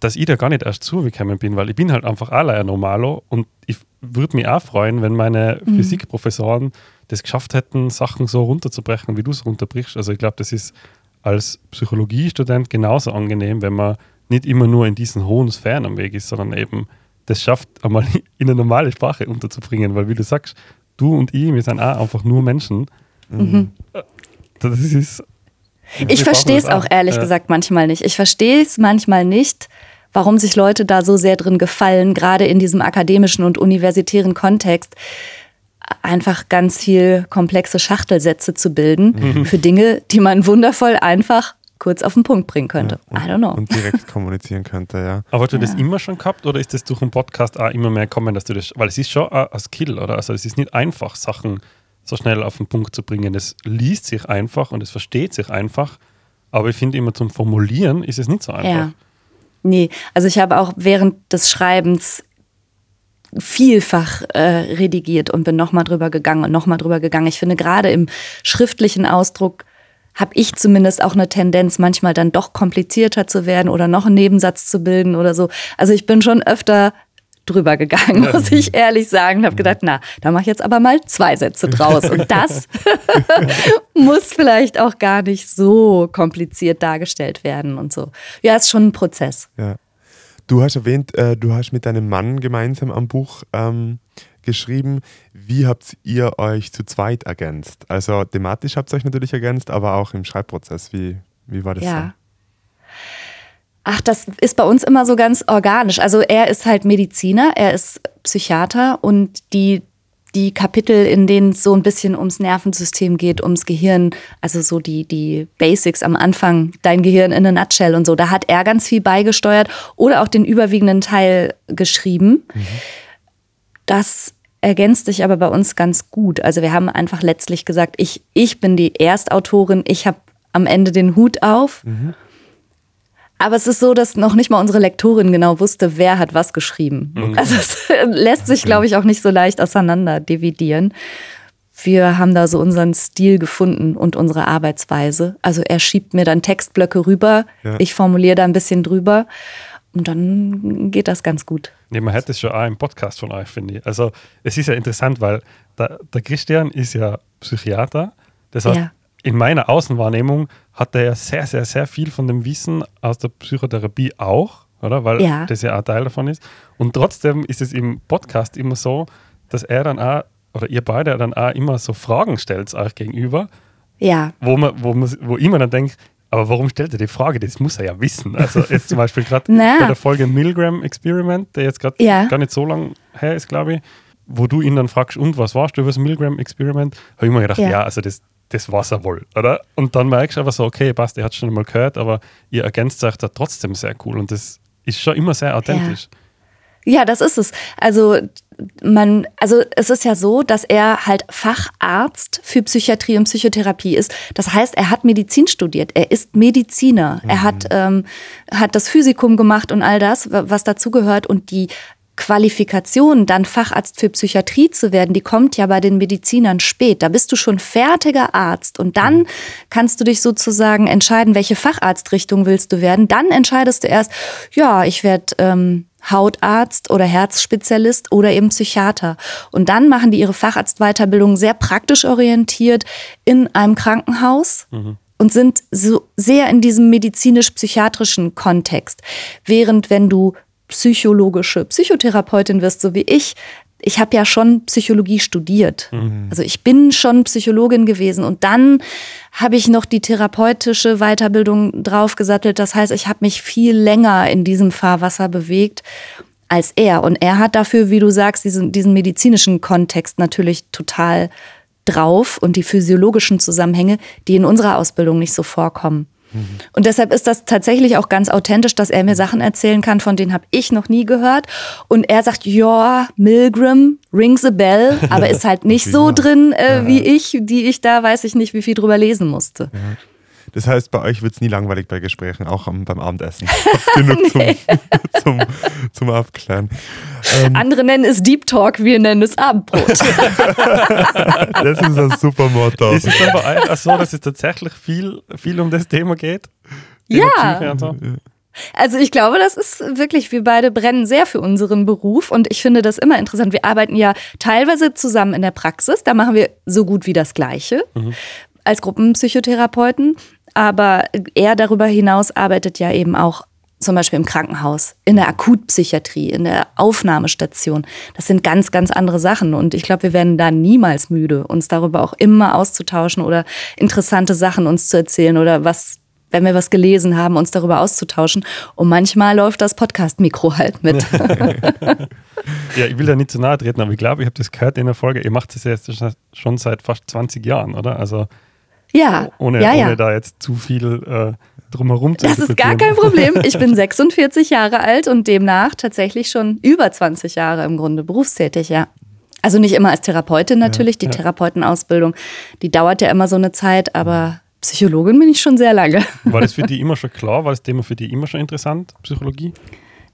dass ich da gar nicht erst zugekommen bin, weil ich bin halt einfach allein Normalo und ich würde mich auch freuen, wenn meine mhm. Physikprofessoren das geschafft hätten, Sachen so runterzubrechen, wie du es runterbrichst. Also ich glaube, das ist als Psychologiestudent genauso angenehm, wenn man nicht immer nur in diesen hohen Sphären am Weg ist, sondern eben das schafft, einmal in eine normale Sprache unterzubringen, weil wie du sagst, du und ich, wir sind auch einfach nur Menschen. Mhm. Das ist. Ich verstehe es auch ehrlich ja. gesagt manchmal nicht. Ich verstehe es manchmal nicht, warum sich Leute da so sehr drin gefallen, gerade in diesem akademischen und universitären Kontext einfach ganz viel komplexe Schachtelsätze zu bilden mhm. für Dinge, die man wundervoll einfach kurz auf den Punkt bringen könnte. Ja, I don't know. Und direkt kommunizieren könnte, ja. Aber hast du ja. das immer schon gehabt oder ist das durch den Podcast auch immer mehr gekommen, dass du das, weil es ist schon ein Skill, oder? Also es ist nicht einfach, Sachen so schnell auf den Punkt zu bringen. Es liest sich einfach und es versteht sich einfach, aber ich finde immer zum Formulieren ist es nicht so einfach. Ja. Nee, also ich habe auch während des Schreibens vielfach äh, redigiert und bin nochmal drüber gegangen und nochmal drüber gegangen. Ich finde gerade im schriftlichen Ausdruck habe ich zumindest auch eine Tendenz, manchmal dann doch komplizierter zu werden oder noch einen Nebensatz zu bilden oder so. Also ich bin schon öfter drüber gegangen, muss ich ehrlich sagen. Habe gedacht, na, da mache ich jetzt aber mal zwei Sätze draus. Und das muss vielleicht auch gar nicht so kompliziert dargestellt werden und so. Ja, ist schon ein Prozess. Ja. Du hast erwähnt, äh, du hast mit deinem Mann gemeinsam am Buch ähm, geschrieben. Wie habt ihr euch zu zweit ergänzt? Also thematisch habt ihr euch natürlich ergänzt, aber auch im Schreibprozess. Wie, wie war das ja. so? Ach, das ist bei uns immer so ganz organisch. Also er ist halt Mediziner, er ist Psychiater und die, die Kapitel, in denen es so ein bisschen ums Nervensystem geht, ums Gehirn, also so die, die Basics am Anfang, dein Gehirn in a nutshell und so, da hat er ganz viel beigesteuert oder auch den überwiegenden Teil geschrieben. Mhm. Das ergänzt sich aber bei uns ganz gut. Also wir haben einfach letztlich gesagt, ich, ich bin die Erstautorin, ich habe am Ende den Hut auf. Mhm. Aber es ist so, dass noch nicht mal unsere Lektorin genau wusste, wer hat was geschrieben. Mhm. Also es lässt sich, glaube ich, auch nicht so leicht auseinander dividieren. Wir haben da so unseren Stil gefunden und unsere Arbeitsweise. Also er schiebt mir dann Textblöcke rüber, ja. ich formuliere da ein bisschen drüber und dann geht das ganz gut. Nee, man hätte es schon auch im Podcast von euch, finde ich. Also es ist ja interessant, weil der, der Christian ist ja Psychiater. Das heißt, ja. in meiner Außenwahrnehmung hat er ja sehr, sehr, sehr viel von dem Wissen aus der Psychotherapie auch, oder? Weil ja. das ja auch Teil davon ist. Und trotzdem ist es im Podcast immer so, dass er dann auch, oder ihr beide dann auch immer so Fragen stellt euch gegenüber. Ja. Wo, man, wo, man, wo ich mir dann denke, aber warum stellt er die Frage? Das muss er ja wissen. Also jetzt zum Beispiel gerade bei der Folge Milgram Experiment, der jetzt gerade ja. gar nicht so lang her ist, glaube ich, wo du ihn dann fragst, und was warst du über das Milgram Experiment? Habe ich mir gedacht, ja, ja also das, das war es ja wohl, oder? Und dann merkst du einfach so, okay, passt, ihr hat schon mal gehört, aber ihr ergänzt euch da trotzdem sehr cool und das ist schon immer sehr authentisch. Ja. Ja, das ist es. Also man, also es ist ja so, dass er halt Facharzt für Psychiatrie und Psychotherapie ist. Das heißt, er hat Medizin studiert. Er ist Mediziner. Mhm. Er hat, ähm, hat das Physikum gemacht und all das, was dazugehört. Und die Qualifikation, dann Facharzt für Psychiatrie zu werden, die kommt ja bei den Medizinern spät. Da bist du schon fertiger Arzt und dann mhm. kannst du dich sozusagen entscheiden, welche Facharztrichtung willst du werden. Dann entscheidest du erst, ja, ich werde ähm, Hautarzt oder Herzspezialist oder eben Psychiater. Und dann machen die ihre Facharztweiterbildung sehr praktisch orientiert in einem Krankenhaus. Mhm und sind so sehr in diesem medizinisch-psychiatrischen Kontext. Während wenn du psychologische Psychotherapeutin wirst, so wie ich, ich habe ja schon Psychologie studiert. Mhm. Also ich bin schon Psychologin gewesen und dann habe ich noch die therapeutische Weiterbildung draufgesattelt. Das heißt, ich habe mich viel länger in diesem Fahrwasser bewegt als er. Und er hat dafür, wie du sagst, diesen, diesen medizinischen Kontext natürlich total drauf und die physiologischen Zusammenhänge, die in unserer Ausbildung nicht so vorkommen. Und deshalb ist das tatsächlich auch ganz authentisch, dass er mir Sachen erzählen kann, von denen habe ich noch nie gehört. Und er sagt, ja, Milgram rings a bell, aber ist halt nicht so drin äh, wie ich, die ich da weiß ich nicht, wie viel drüber lesen musste. Ja. Das heißt, bei euch wird es nie langweilig bei Gesprächen, auch am, beim Abendessen. genug zum, zum, zum Abklären. Ähm, Andere nennen es Deep Talk, wir nennen es Abendbrot. das ist ein super Motto. Ist es dann bei euch auch so, dass es tatsächlich viel, viel um das Thema geht? Ja. So? Also ich glaube, das ist wirklich, wir beide brennen sehr für unseren Beruf und ich finde das immer interessant. Wir arbeiten ja teilweise zusammen in der Praxis, da machen wir so gut wie das Gleiche mhm. als Gruppenpsychotherapeuten. Aber er darüber hinaus arbeitet ja eben auch zum Beispiel im Krankenhaus, in der Akutpsychiatrie, in der Aufnahmestation. Das sind ganz, ganz andere Sachen. Und ich glaube, wir werden da niemals müde, uns darüber auch immer auszutauschen oder interessante Sachen uns zu erzählen oder was, wenn wir was gelesen haben, uns darüber auszutauschen. Und manchmal läuft das Podcast-Mikro halt mit. ja, ich will da nicht zu nahe treten, aber ich glaube, ich habe das gehört in der Folge. Ihr macht das jetzt schon seit fast 20 Jahren, oder? Also ja, ohne, ja, ja. ohne da jetzt zu viel äh, drumherum zu Das ist gar kein Problem. Ich bin 46 Jahre alt und demnach tatsächlich schon über 20 Jahre im Grunde berufstätig, ja. Also nicht immer als Therapeutin natürlich. Ja, die ja. Therapeutenausbildung, die dauert ja immer so eine Zeit, aber Psychologin bin ich schon sehr lange. War das für die immer schon klar? War das Thema für die immer schon interessant, Psychologie?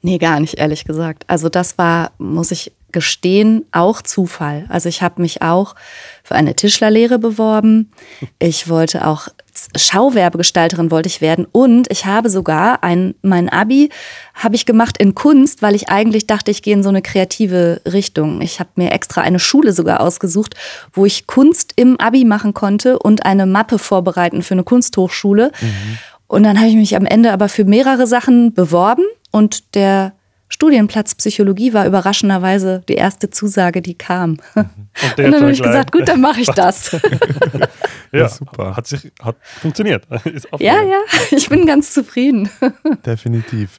Nee, gar nicht, ehrlich gesagt. Also das war, muss ich gestehen, auch Zufall. Also ich habe mich auch für eine Tischlerlehre beworben. Ich wollte auch Schauwerbegestalterin wollte ich werden und ich habe sogar ein mein Abi habe ich gemacht in Kunst, weil ich eigentlich dachte, ich gehe in so eine kreative Richtung. Ich habe mir extra eine Schule sogar ausgesucht, wo ich Kunst im Abi machen konnte und eine Mappe vorbereiten für eine Kunsthochschule. Mhm. Und dann habe ich mich am Ende aber für mehrere Sachen beworben und der Studienplatz Psychologie war überraschenderweise die erste Zusage, die kam. Und, und dann habe ich gesagt, gut, dann mache ich das. ja, ja, super. Hat sich hat funktioniert. ja, ja, ich bin ganz zufrieden. Definitiv.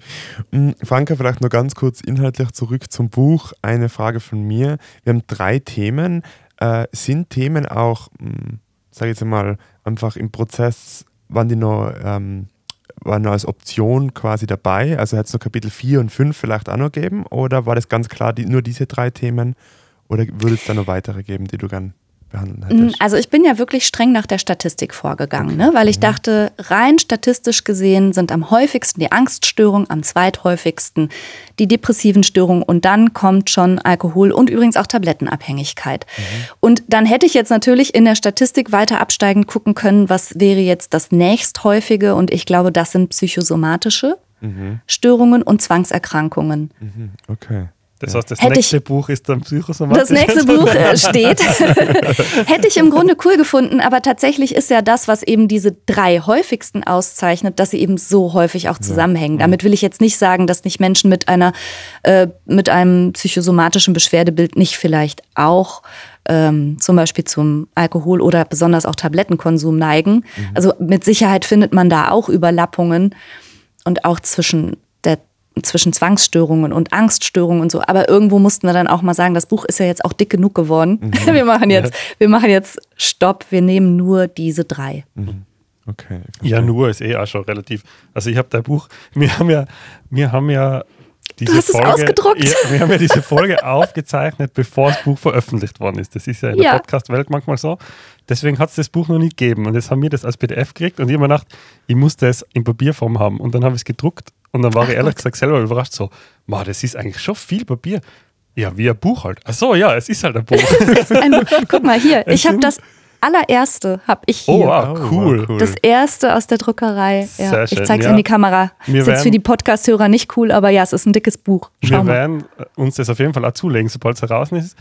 Hm, Franka, vielleicht nur ganz kurz inhaltlich zurück zum Buch. Eine Frage von mir. Wir haben drei Themen. Äh, sind Themen auch, hm, sage ich jetzt mal, einfach im Prozess, wann die noch ähm, war nur als Option quasi dabei? Also hätte es noch Kapitel 4 und 5 vielleicht auch noch geben? Oder war das ganz klar die, nur diese drei Themen? Oder würde es da noch weitere geben, die du gern behandeln mm, hättest? Also ich bin ja wirklich streng nach der Statistik vorgegangen, okay. ne? weil ich mhm. dachte, rein statistisch gesehen sind am häufigsten die Angststörungen, am zweithäufigsten die depressiven Störungen und dann kommt schon Alkohol und übrigens auch Tablettenabhängigkeit. Mhm. Und dann hätte ich jetzt natürlich in der Statistik weiter absteigend gucken können, was wäre jetzt das nächsthäufige und ich glaube, das sind psychosomatische mhm. Störungen und Zwangserkrankungen. Mhm. Okay. Das heißt, das Hätte nächste ich, Buch ist dann psychosomatisch. Das nächste Buch äh, steht. Hätte ich im Grunde cool gefunden, aber tatsächlich ist ja das, was eben diese drei häufigsten auszeichnet, dass sie eben so häufig auch zusammenhängen. Damit will ich jetzt nicht sagen, dass nicht Menschen mit einer, äh, mit einem psychosomatischen Beschwerdebild nicht vielleicht auch ähm, zum Beispiel zum Alkohol oder besonders auch Tablettenkonsum neigen. Mhm. Also mit Sicherheit findet man da auch Überlappungen und auch zwischen zwischen Zwangsstörungen und Angststörungen und so. Aber irgendwo mussten wir dann auch mal sagen, das Buch ist ja jetzt auch dick genug geworden. Mhm. Wir machen jetzt, wir machen jetzt Stopp. Wir nehmen nur diese drei. Mhm. Okay. Ja, nur ist eh auch schon relativ. Also ich habe dein Buch, wir haben ja, wir haben ja diese du hast Folge, es ausgedruckt. Ja, wir haben ja diese Folge aufgezeichnet, bevor das Buch veröffentlicht worden ist. Das ist ja in der Podcast-Welt manchmal so. Deswegen hat es das Buch noch nicht gegeben. Und jetzt haben wir das als PDF gekriegt und ich habe mir gedacht, ich muss das in Papierform haben. Und dann habe ich es gedruckt und dann war Ach ich ehrlich Gott. gesagt selber überrascht so, das ist eigentlich schon viel Papier. Ja, wie ein Buch halt. Ach so, ja, es ist halt ein Buch. ein Buch. Guck mal hier, ich habe das allererste habe ich hier. Oh, wow, cool. Das erste aus der Druckerei. Ja, Sehr schön. Ich zeige es ja. in die Kamera. Wir ist jetzt für die Podcast-Hörer nicht cool, aber ja, es ist ein dickes Buch. Schau wir mal. werden uns das auf jeden Fall auch zulegen, sobald es heraus ist.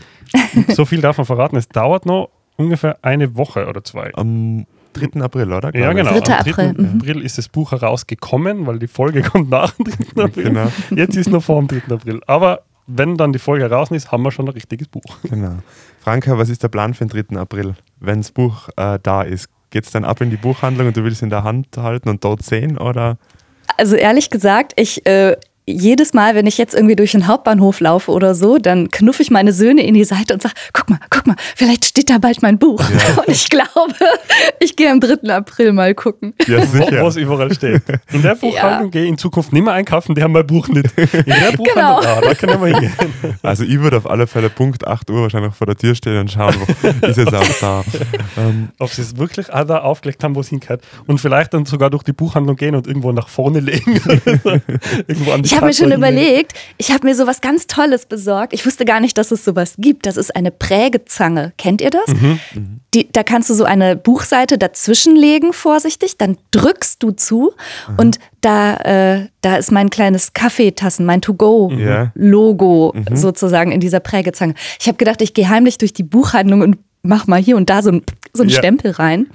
so viel darf man verraten. Es dauert noch ungefähr eine Woche oder zwei. Am 3. April, oder? Ja, genau. 3. Am 3. April. Mhm. April ist das Buch herausgekommen, weil die Folge kommt nach dem 3. April. Genau. Jetzt ist noch vor dem 3. April. Aber wenn dann die Folge raus ist, haben wir schon ein richtiges Buch. Genau. Franka, was ist der Plan für den 3. April, wenn das Buch äh, da ist? Geht es dann ab in die Buchhandlung und du willst es in der Hand halten und dort sehen? Oder? Also ehrlich gesagt, ich, äh, jedes Mal, wenn ich jetzt irgendwie durch den Hauptbahnhof laufe oder so, dann knuffe ich meine Söhne in die Seite und sage, guck mal, guck mal, vielleicht steht da bald mein Buch. Ja. Und ich glaube, ich gehe am 3. April mal gucken. Ja, sicher. Wo es überall steht. In der Buchhandlung ja. gehe ich in Zukunft nicht mehr einkaufen, die haben mein Buch nicht. In der Buchhandlung, genau. ah, da können wir hingehen. Also ich würde auf alle Fälle Punkt 8 Uhr wahrscheinlich vor der Tür stehen und schauen, wo ist es auch da. Ähm. Ob sie es wirklich auch da aufgelegt haben, wo es hingehört. Und vielleicht dann sogar durch die Buchhandlung gehen und irgendwo nach vorne legen. irgendwo an die ich habe mir schon überlegt, ich habe mir sowas ganz Tolles besorgt. Ich wusste gar nicht, dass es sowas gibt. Das ist eine Prägezange. Kennt ihr das? Mhm. Die, da kannst du so eine Buchseite dazwischenlegen, vorsichtig. Dann drückst du zu mhm. und da, äh, da ist mein kleines Kaffeetassen, mein To-Go-Logo mhm. sozusagen in dieser Prägezange. Ich habe gedacht, ich gehe heimlich durch die Buchhandlung und mach mal hier und da so ein, so ein ja. Stempel rein.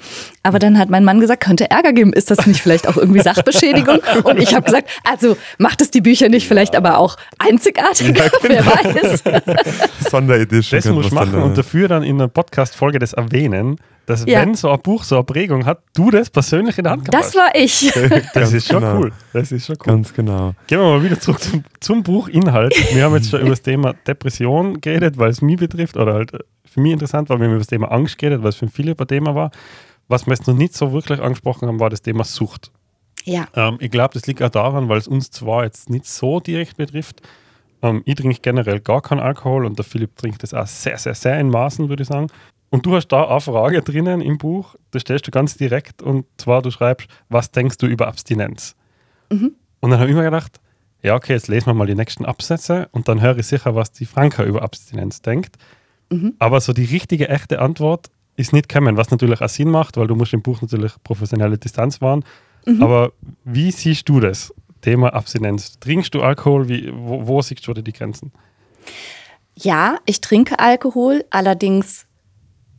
Aber dann hat mein Mann gesagt, könnte Ärger geben. Ist das nicht vielleicht auch irgendwie Sachbeschädigung? Und ich habe gesagt, also macht es die Bücher nicht vielleicht aber auch einzigartiger? Ja, genau. Wer weiß. Sonderedition. Das muss ich machen und dafür dann in einer Podcast-Folge das erwähnen, dass ja. wenn so ein Buch so eine Prägung hat, du das persönlich in der Hand kannst. Das war ich. das ist schon genau. cool. Das ist schon cool. Ganz genau. Gehen wir mal wieder zurück zum, zum Buchinhalt. Wir haben jetzt schon über das Thema Depression geredet, weil es mich betrifft oder halt für mich interessant war, wir haben über das Thema Angst geredet, weil es für viele ein Thema war. Was wir jetzt noch nicht so wirklich angesprochen haben, war das Thema Sucht. Ja. Ähm, ich glaube, das liegt auch daran, weil es uns zwar jetzt nicht so direkt betrifft. Ähm, ich trinke generell gar keinen Alkohol und der Philipp trinkt das auch sehr, sehr, sehr in Maßen, würde ich sagen. Und du hast da eine Frage drinnen im Buch, da stellst du ganz direkt und zwar du schreibst, was denkst du über Abstinenz? Mhm. Und dann habe ich mir gedacht, ja, okay, jetzt lesen wir mal die nächsten Absätze und dann höre ich sicher, was die Franka über Abstinenz denkt. Mhm. Aber so die richtige, echte Antwort ist nicht kommen, was natürlich auch Sinn macht, weil du musst im Buch natürlich professionelle Distanz wahren. Mhm. Aber wie siehst du das Thema Abstinenz? Trinkst du Alkohol? Wie, wo, wo siehst du die Grenzen? Ja, ich trinke Alkohol, allerdings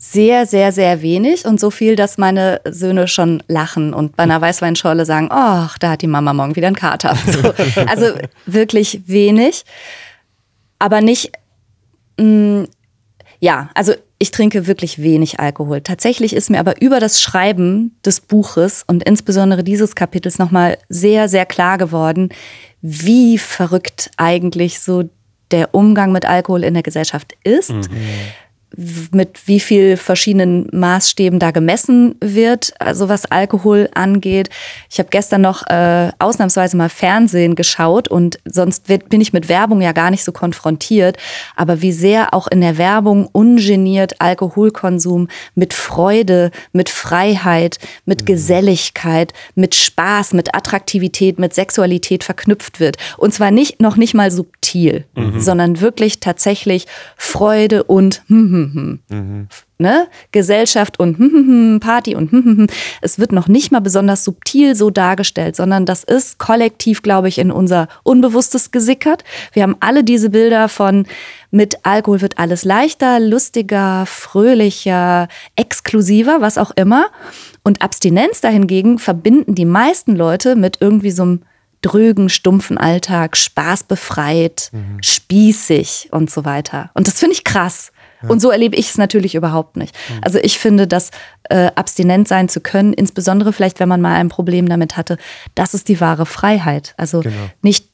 sehr, sehr, sehr wenig und so viel, dass meine Söhne schon lachen und bei einer Weißweinschorle sagen, ach, da hat die Mama morgen wieder einen Kater. So. Also wirklich wenig, aber nicht mh, mm, ja, also ich trinke wirklich wenig Alkohol. Tatsächlich ist mir aber über das Schreiben des Buches und insbesondere dieses Kapitels nochmal sehr, sehr klar geworden, wie verrückt eigentlich so der Umgang mit Alkohol in der Gesellschaft ist. Mhm mit wie viel verschiedenen Maßstäben da gemessen wird, also was Alkohol angeht. Ich habe gestern noch äh, ausnahmsweise mal Fernsehen geschaut und sonst wird, bin ich mit Werbung ja gar nicht so konfrontiert. Aber wie sehr auch in der Werbung ungeniert Alkoholkonsum mit Freude, mit Freiheit, mit mhm. Geselligkeit, mit Spaß, mit Attraktivität, mit Sexualität verknüpft wird. Und zwar nicht noch nicht mal subtil, mhm. sondern wirklich tatsächlich Freude und hm, hm, mhm. ne? Gesellschaft und Party und es wird noch nicht mal besonders subtil so dargestellt, sondern das ist kollektiv, glaube ich, in unser Unbewusstes gesickert. Wir haben alle diese Bilder von mit Alkohol wird alles leichter, lustiger, fröhlicher, exklusiver, was auch immer. Und Abstinenz dahingegen verbinden die meisten Leute mit irgendwie so einem drögen, stumpfen Alltag, spaßbefreit, mhm. spießig und so weiter. Und das finde ich krass. Ja. Und so erlebe ich es natürlich überhaupt nicht. Mhm. Also ich finde, dass äh, abstinent sein zu können, insbesondere vielleicht, wenn man mal ein Problem damit hatte, das ist die wahre Freiheit. Also genau. nicht,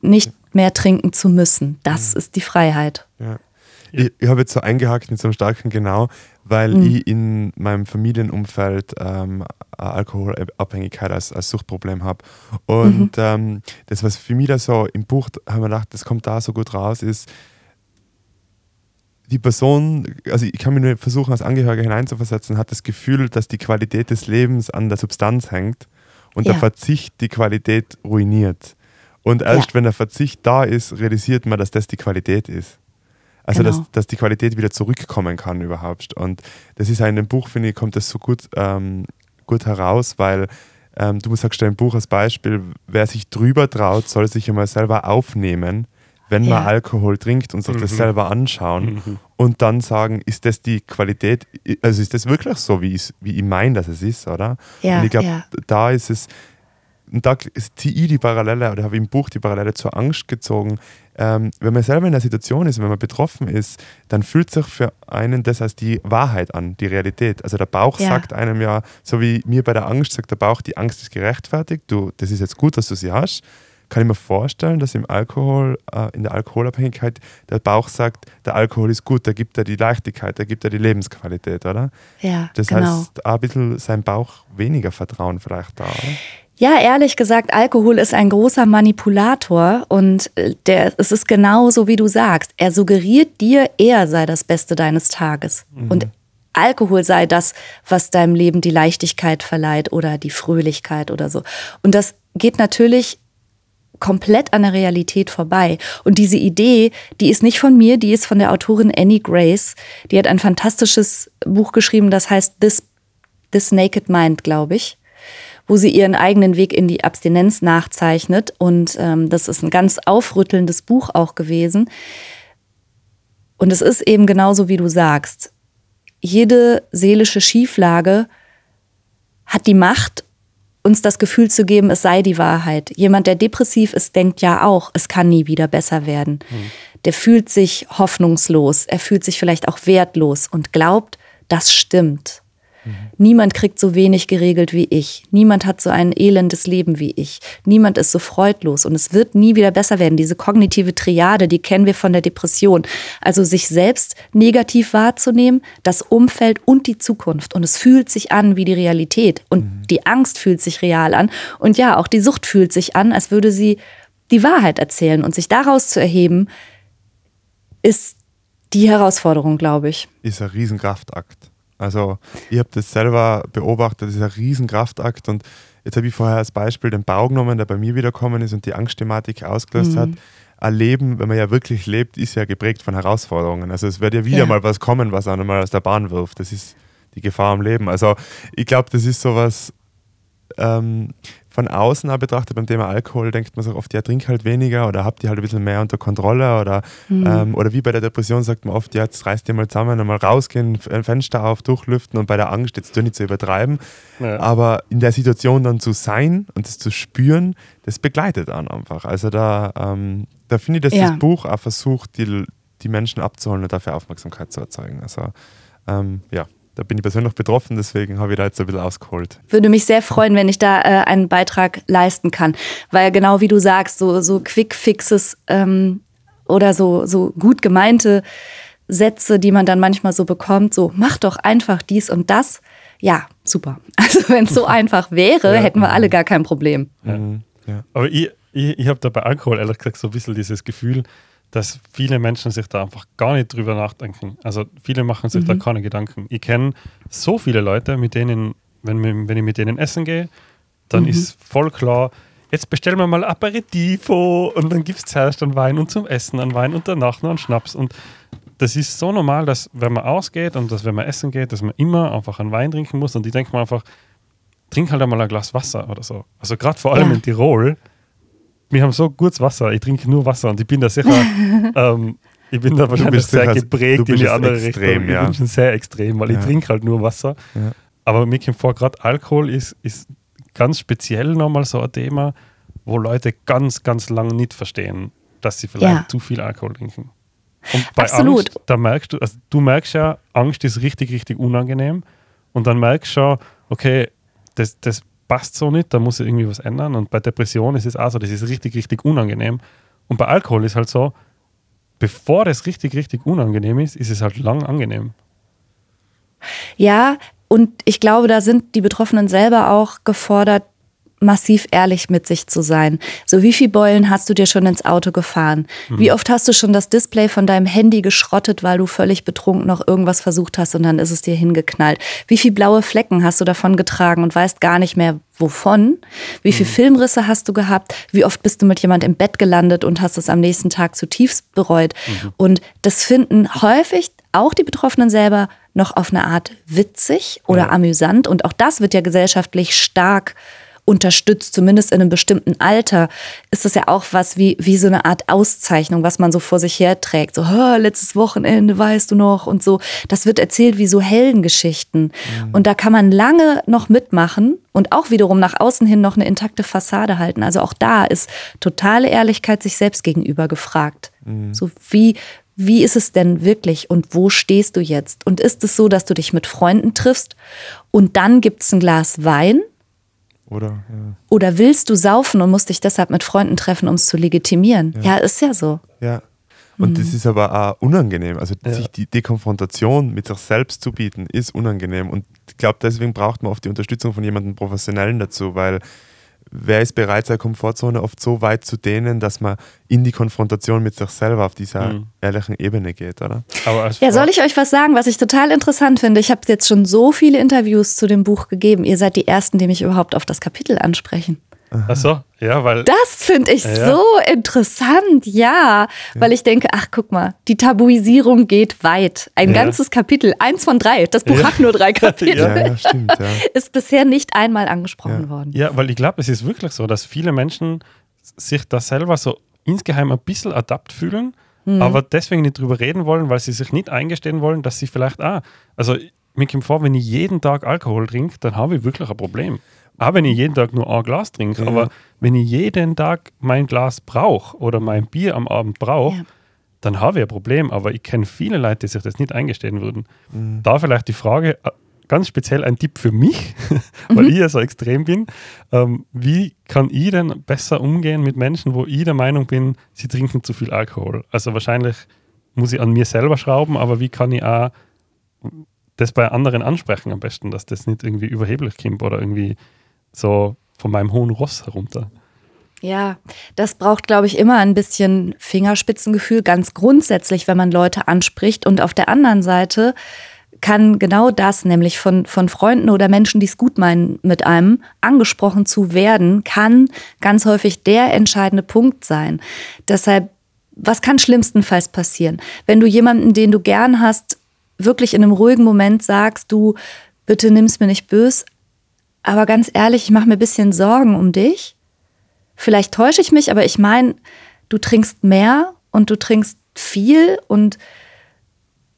nicht mehr trinken zu müssen. Das mhm. ist die Freiheit. Ja. Ich, ich habe jetzt so eingehakt mit so einem starken Genau, weil mhm. ich in meinem Familienumfeld ähm, Alkoholabhängigkeit als, als Suchtproblem habe. Und mhm. ähm, das, was für mich da so im Buch, haben wir gedacht, das kommt da so gut raus, ist, die Person, also ich kann mir nur versuchen, als Angehöriger hineinzuversetzen, hat das Gefühl, dass die Qualität des Lebens an der Substanz hängt und ja. der Verzicht die Qualität ruiniert. Und erst ja. wenn der Verzicht da ist, realisiert man, dass das die Qualität ist. Also, genau. dass, dass die Qualität wieder zurückkommen kann überhaupt. Und das ist in dem Buch, finde ich, kommt das so gut, ähm, gut heraus, weil ähm, du sagst dein Buch als Beispiel, wer sich drüber traut, soll sich einmal selber aufnehmen, wenn ja. man Alkohol trinkt und sich mhm. das selber anschauen mhm. und dann sagen, ist das die Qualität, also ist das wirklich so, wie ich, wie ich meine, dass es ist, oder? Ja, und ich glaube, ja. da ist es, und da ziehe ich die Parallele oder habe im Buch die Parallele zur Angst gezogen. Ähm, wenn man selber in der Situation ist, wenn man betroffen ist, dann fühlt sich für einen das als die Wahrheit an, die Realität. Also der Bauch ja. sagt einem ja, so wie mir bei der Angst sagt der Bauch, die Angst ist gerechtfertigt, du, das ist jetzt gut, dass du sie hast. Kann ich mir vorstellen, dass im Alkohol, äh, in der Alkoholabhängigkeit der Bauch sagt, der Alkohol ist gut, der gibt er die Leichtigkeit, der gibt er die Lebensqualität, oder? Ja, das genau. heißt, ein bisschen sein Bauch weniger Vertrauen vielleicht da, oder? Ja, ehrlich gesagt, Alkohol ist ein großer Manipulator und äh, der, es ist genauso, wie du sagst. Er suggeriert dir, er sei das Beste deines Tages. Mhm. Und Alkohol sei das, was deinem Leben die Leichtigkeit verleiht oder die Fröhlichkeit oder so. Und das geht natürlich komplett an der Realität vorbei. Und diese Idee, die ist nicht von mir, die ist von der Autorin Annie Grace. Die hat ein fantastisches Buch geschrieben, das heißt This, This Naked Mind, glaube ich wo sie ihren eigenen Weg in die Abstinenz nachzeichnet. Und ähm, das ist ein ganz aufrüttelndes Buch auch gewesen. Und es ist eben genauso, wie du sagst. Jede seelische Schieflage hat die Macht, uns das Gefühl zu geben, es sei die Wahrheit. Jemand, der depressiv ist, denkt ja auch, es kann nie wieder besser werden. Mhm. Der fühlt sich hoffnungslos, er fühlt sich vielleicht auch wertlos und glaubt, das stimmt. Mhm. Niemand kriegt so wenig geregelt wie ich. Niemand hat so ein elendes Leben wie ich. Niemand ist so freudlos und es wird nie wieder besser werden. Diese kognitive Triade, die kennen wir von der Depression. Also sich selbst negativ wahrzunehmen, das Umfeld und die Zukunft. Und es fühlt sich an wie die Realität. Und mhm. die Angst fühlt sich real an. Und ja, auch die Sucht fühlt sich an, als würde sie die Wahrheit erzählen. Und sich daraus zu erheben, ist die Herausforderung, glaube ich. Ist ein Riesenkraftakt. Also ich habe das selber beobachtet, das ist ein Riesenkraftakt und jetzt habe ich vorher als Beispiel den Bau genommen, der bei mir wiederkommen ist und die Angstthematik ausgelöst mhm. hat. Ein Leben, wenn man ja wirklich lebt, ist ja geprägt von Herausforderungen. Also es wird ja wieder ja. mal was kommen, was einen mal aus der Bahn wirft. Das ist die Gefahr am Leben. Also ich glaube, das ist sowas, ähm, von außen auch betrachtet beim Thema Alkohol denkt man sich oft, ja, trink halt weniger oder habt ihr halt ein bisschen mehr unter Kontrolle oder, mhm. ähm, oder wie bei der Depression sagt man oft, ja, jetzt reißt ihr mal zusammen, einmal rausgehen, Fenster auf, durchlüften und bei der Angst jetzt nicht zu übertreiben. Ja. Aber in der Situation dann zu sein und das zu spüren, das begleitet einen einfach. Also da, ähm, da finde ich, dass ja. das Buch auch versucht, die, die Menschen abzuholen und dafür Aufmerksamkeit zu erzeugen. Also ähm, ja, da bin ich persönlich betroffen, deswegen habe ich da jetzt ein bisschen ausgeholt. Würde mich sehr freuen, wenn ich da äh, einen Beitrag leisten kann. Weil genau wie du sagst, so, so Quick-Fixes ähm, oder so, so gut gemeinte Sätze, die man dann manchmal so bekommt, so mach doch einfach dies und das. Ja, super. Also wenn es so einfach wäre, ja. hätten wir alle gar kein Problem. Ja. Ja. Aber ich, ich, ich habe da bei Alkohol ehrlich gesagt so ein bisschen dieses Gefühl, dass viele Menschen sich da einfach gar nicht drüber nachdenken. Also viele machen sich mhm. da keine Gedanken. Ich kenne so viele Leute, mit denen, wenn, wenn ich mit denen essen gehe, dann mhm. ist voll klar, jetzt bestellen wir mal Aperitivo und dann gibt es zuerst einen Wein und zum Essen einen Wein und danach noch einen Schnaps. Und das ist so normal, dass wenn man ausgeht und dass wenn man essen geht, dass man immer einfach einen Wein trinken muss. Und ich denke mir einfach, trink halt einmal ein Glas Wasser oder so. Also gerade vor allem ja. in Tirol, wir haben so gutes Wasser, ich trinke nur Wasser und ich bin da sicher, ähm, ich bin da wahrscheinlich sehr sicher, geprägt in die andere extrem, Richtung. Ja. Ich bin schon sehr extrem, weil ja. ich trinke halt nur Wasser. Ja. Aber mir kommt vor, gerade Alkohol ist, ist ganz speziell nochmal so ein Thema, wo Leute ganz, ganz lange nicht verstehen, dass sie vielleicht ja. zu viel Alkohol trinken. Und bei Absolut. Angst, da merkst du, also du merkst ja, Angst ist richtig, richtig unangenehm. Und dann merkst du schon, okay, das, das passt so nicht, da muss ich irgendwie was ändern. Und bei Depression ist es auch so, das ist richtig, richtig unangenehm. Und bei Alkohol ist halt so, bevor es richtig, richtig unangenehm ist, ist es halt lang angenehm. Ja, und ich glaube, da sind die Betroffenen selber auch gefordert, massiv ehrlich mit sich zu sein. So wie viel Beulen hast du dir schon ins Auto gefahren? Mhm. Wie oft hast du schon das Display von deinem Handy geschrottet, weil du völlig betrunken noch irgendwas versucht hast und dann ist es dir hingeknallt? Wie viel blaue Flecken hast du davon getragen und weißt gar nicht mehr wovon? Wie viel mhm. Filmrisse hast du gehabt? Wie oft bist du mit jemand im Bett gelandet und hast es am nächsten Tag zutiefst bereut? Mhm. Und das finden häufig auch die Betroffenen selber noch auf eine Art witzig oder ja. amüsant und auch das wird ja gesellschaftlich stark unterstützt, zumindest in einem bestimmten Alter, ist das ja auch was wie, wie so eine Art Auszeichnung, was man so vor sich her trägt. So, letztes Wochenende, weißt du noch, und so. Das wird erzählt wie so Heldengeschichten. Mhm. Und da kann man lange noch mitmachen und auch wiederum nach außen hin noch eine intakte Fassade halten. Also auch da ist totale Ehrlichkeit sich selbst gegenüber gefragt. Mhm. So wie, wie ist es denn wirklich und wo stehst du jetzt? Und ist es so, dass du dich mit Freunden triffst und dann gibt es ein Glas Wein oder, ja. Oder willst du saufen und musst dich deshalb mit Freunden treffen, um es zu legitimieren? Ja. ja, ist ja so. Ja. Und mhm. das ist aber auch unangenehm. Also ja. sich die Dekonfrontation mit sich selbst zu bieten, ist unangenehm. Und ich glaube, deswegen braucht man oft die Unterstützung von jemandem Professionellen dazu, weil wer ist bereit, seine Komfortzone oft so weit zu dehnen, dass man in die Konfrontation mit sich selber auf dieser mhm. ehrlichen Ebene geht, oder? ja, soll ich euch was sagen, was ich total interessant finde? Ich habe jetzt schon so viele Interviews zu dem Buch gegeben. Ihr seid die Ersten, die mich überhaupt auf das Kapitel ansprechen. Ach so, ja, weil. Das finde ich ja. so interessant, ja. Weil ich denke, ach, guck mal, die Tabuisierung geht weit. Ein ja. ganzes Kapitel, eins von drei. Das Buch ja. hat nur drei Kapitel. Ja, stimmt, Ist bisher nicht einmal angesprochen worden. Ja, weil ich glaube, es ist wirklich so, dass viele Menschen sich da selber so insgeheim ein bisschen adapt fühlen, mhm. aber deswegen nicht drüber reden wollen, weil sie sich nicht eingestehen wollen, dass sie vielleicht, ah, also mir kommt vor, wenn ich jeden Tag Alkohol trinke, dann habe ich wirklich ein Problem. Auch wenn ich jeden Tag nur ein Glas trinke, ja. aber wenn ich jeden Tag mein Glas brauche oder mein Bier am Abend brauche, ja. dann habe ich ein Problem. Aber ich kenne viele Leute, die sich das nicht eingestehen würden. Mhm. Da vielleicht die Frage, äh, ganz speziell ein Tipp für mich, weil mhm. ich ja so extrem bin. Ähm, wie kann ich denn besser umgehen mit Menschen, wo ich der Meinung bin, sie trinken zu viel Alkohol? Also wahrscheinlich muss ich an mir selber schrauben, aber wie kann ich auch das bei anderen ansprechen am besten, dass das nicht irgendwie überheblich kommt oder irgendwie so von meinem hohen Ross herunter. Ja, das braucht, glaube ich, immer ein bisschen Fingerspitzengefühl, ganz grundsätzlich, wenn man Leute anspricht. Und auf der anderen Seite kann genau das, nämlich von, von Freunden oder Menschen, die es gut meinen mit einem, angesprochen zu werden, kann ganz häufig der entscheidende Punkt sein. Deshalb, was kann schlimmstenfalls passieren? Wenn du jemanden, den du gern hast, wirklich in einem ruhigen Moment sagst, du, bitte nimm's mir nicht böse, aber ganz ehrlich, ich mache mir ein bisschen Sorgen um dich. Vielleicht täusche ich mich, aber ich meine, du trinkst mehr und du trinkst viel und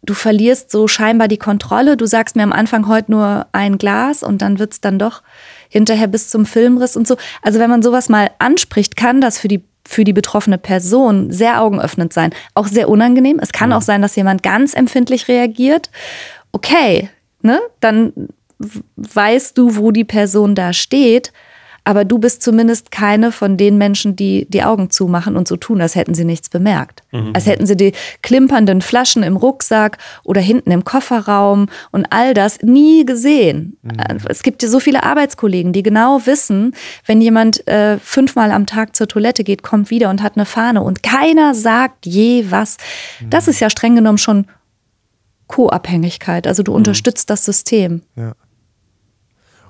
du verlierst so scheinbar die Kontrolle. Du sagst mir am Anfang heute nur ein Glas und dann wird es dann doch hinterher bis zum Filmriss und so. Also wenn man sowas mal anspricht, kann das für die für die betroffene Person sehr augenöffnend sein. Auch sehr unangenehm. Es kann auch sein, dass jemand ganz empfindlich reagiert. Okay, ne? Dann weißt du, wo die Person da steht, aber du bist zumindest keine von den Menschen, die die Augen zumachen und so tun, als hätten sie nichts bemerkt. Mhm. Als hätten sie die klimpernden Flaschen im Rucksack oder hinten im Kofferraum und all das nie gesehen. Mhm. Es gibt ja so viele Arbeitskollegen, die genau wissen, wenn jemand äh, fünfmal am Tag zur Toilette geht, kommt wieder und hat eine Fahne und keiner sagt je was. Mhm. Das ist ja streng genommen schon Co-Abhängigkeit. Also du mhm. unterstützt das System. Ja.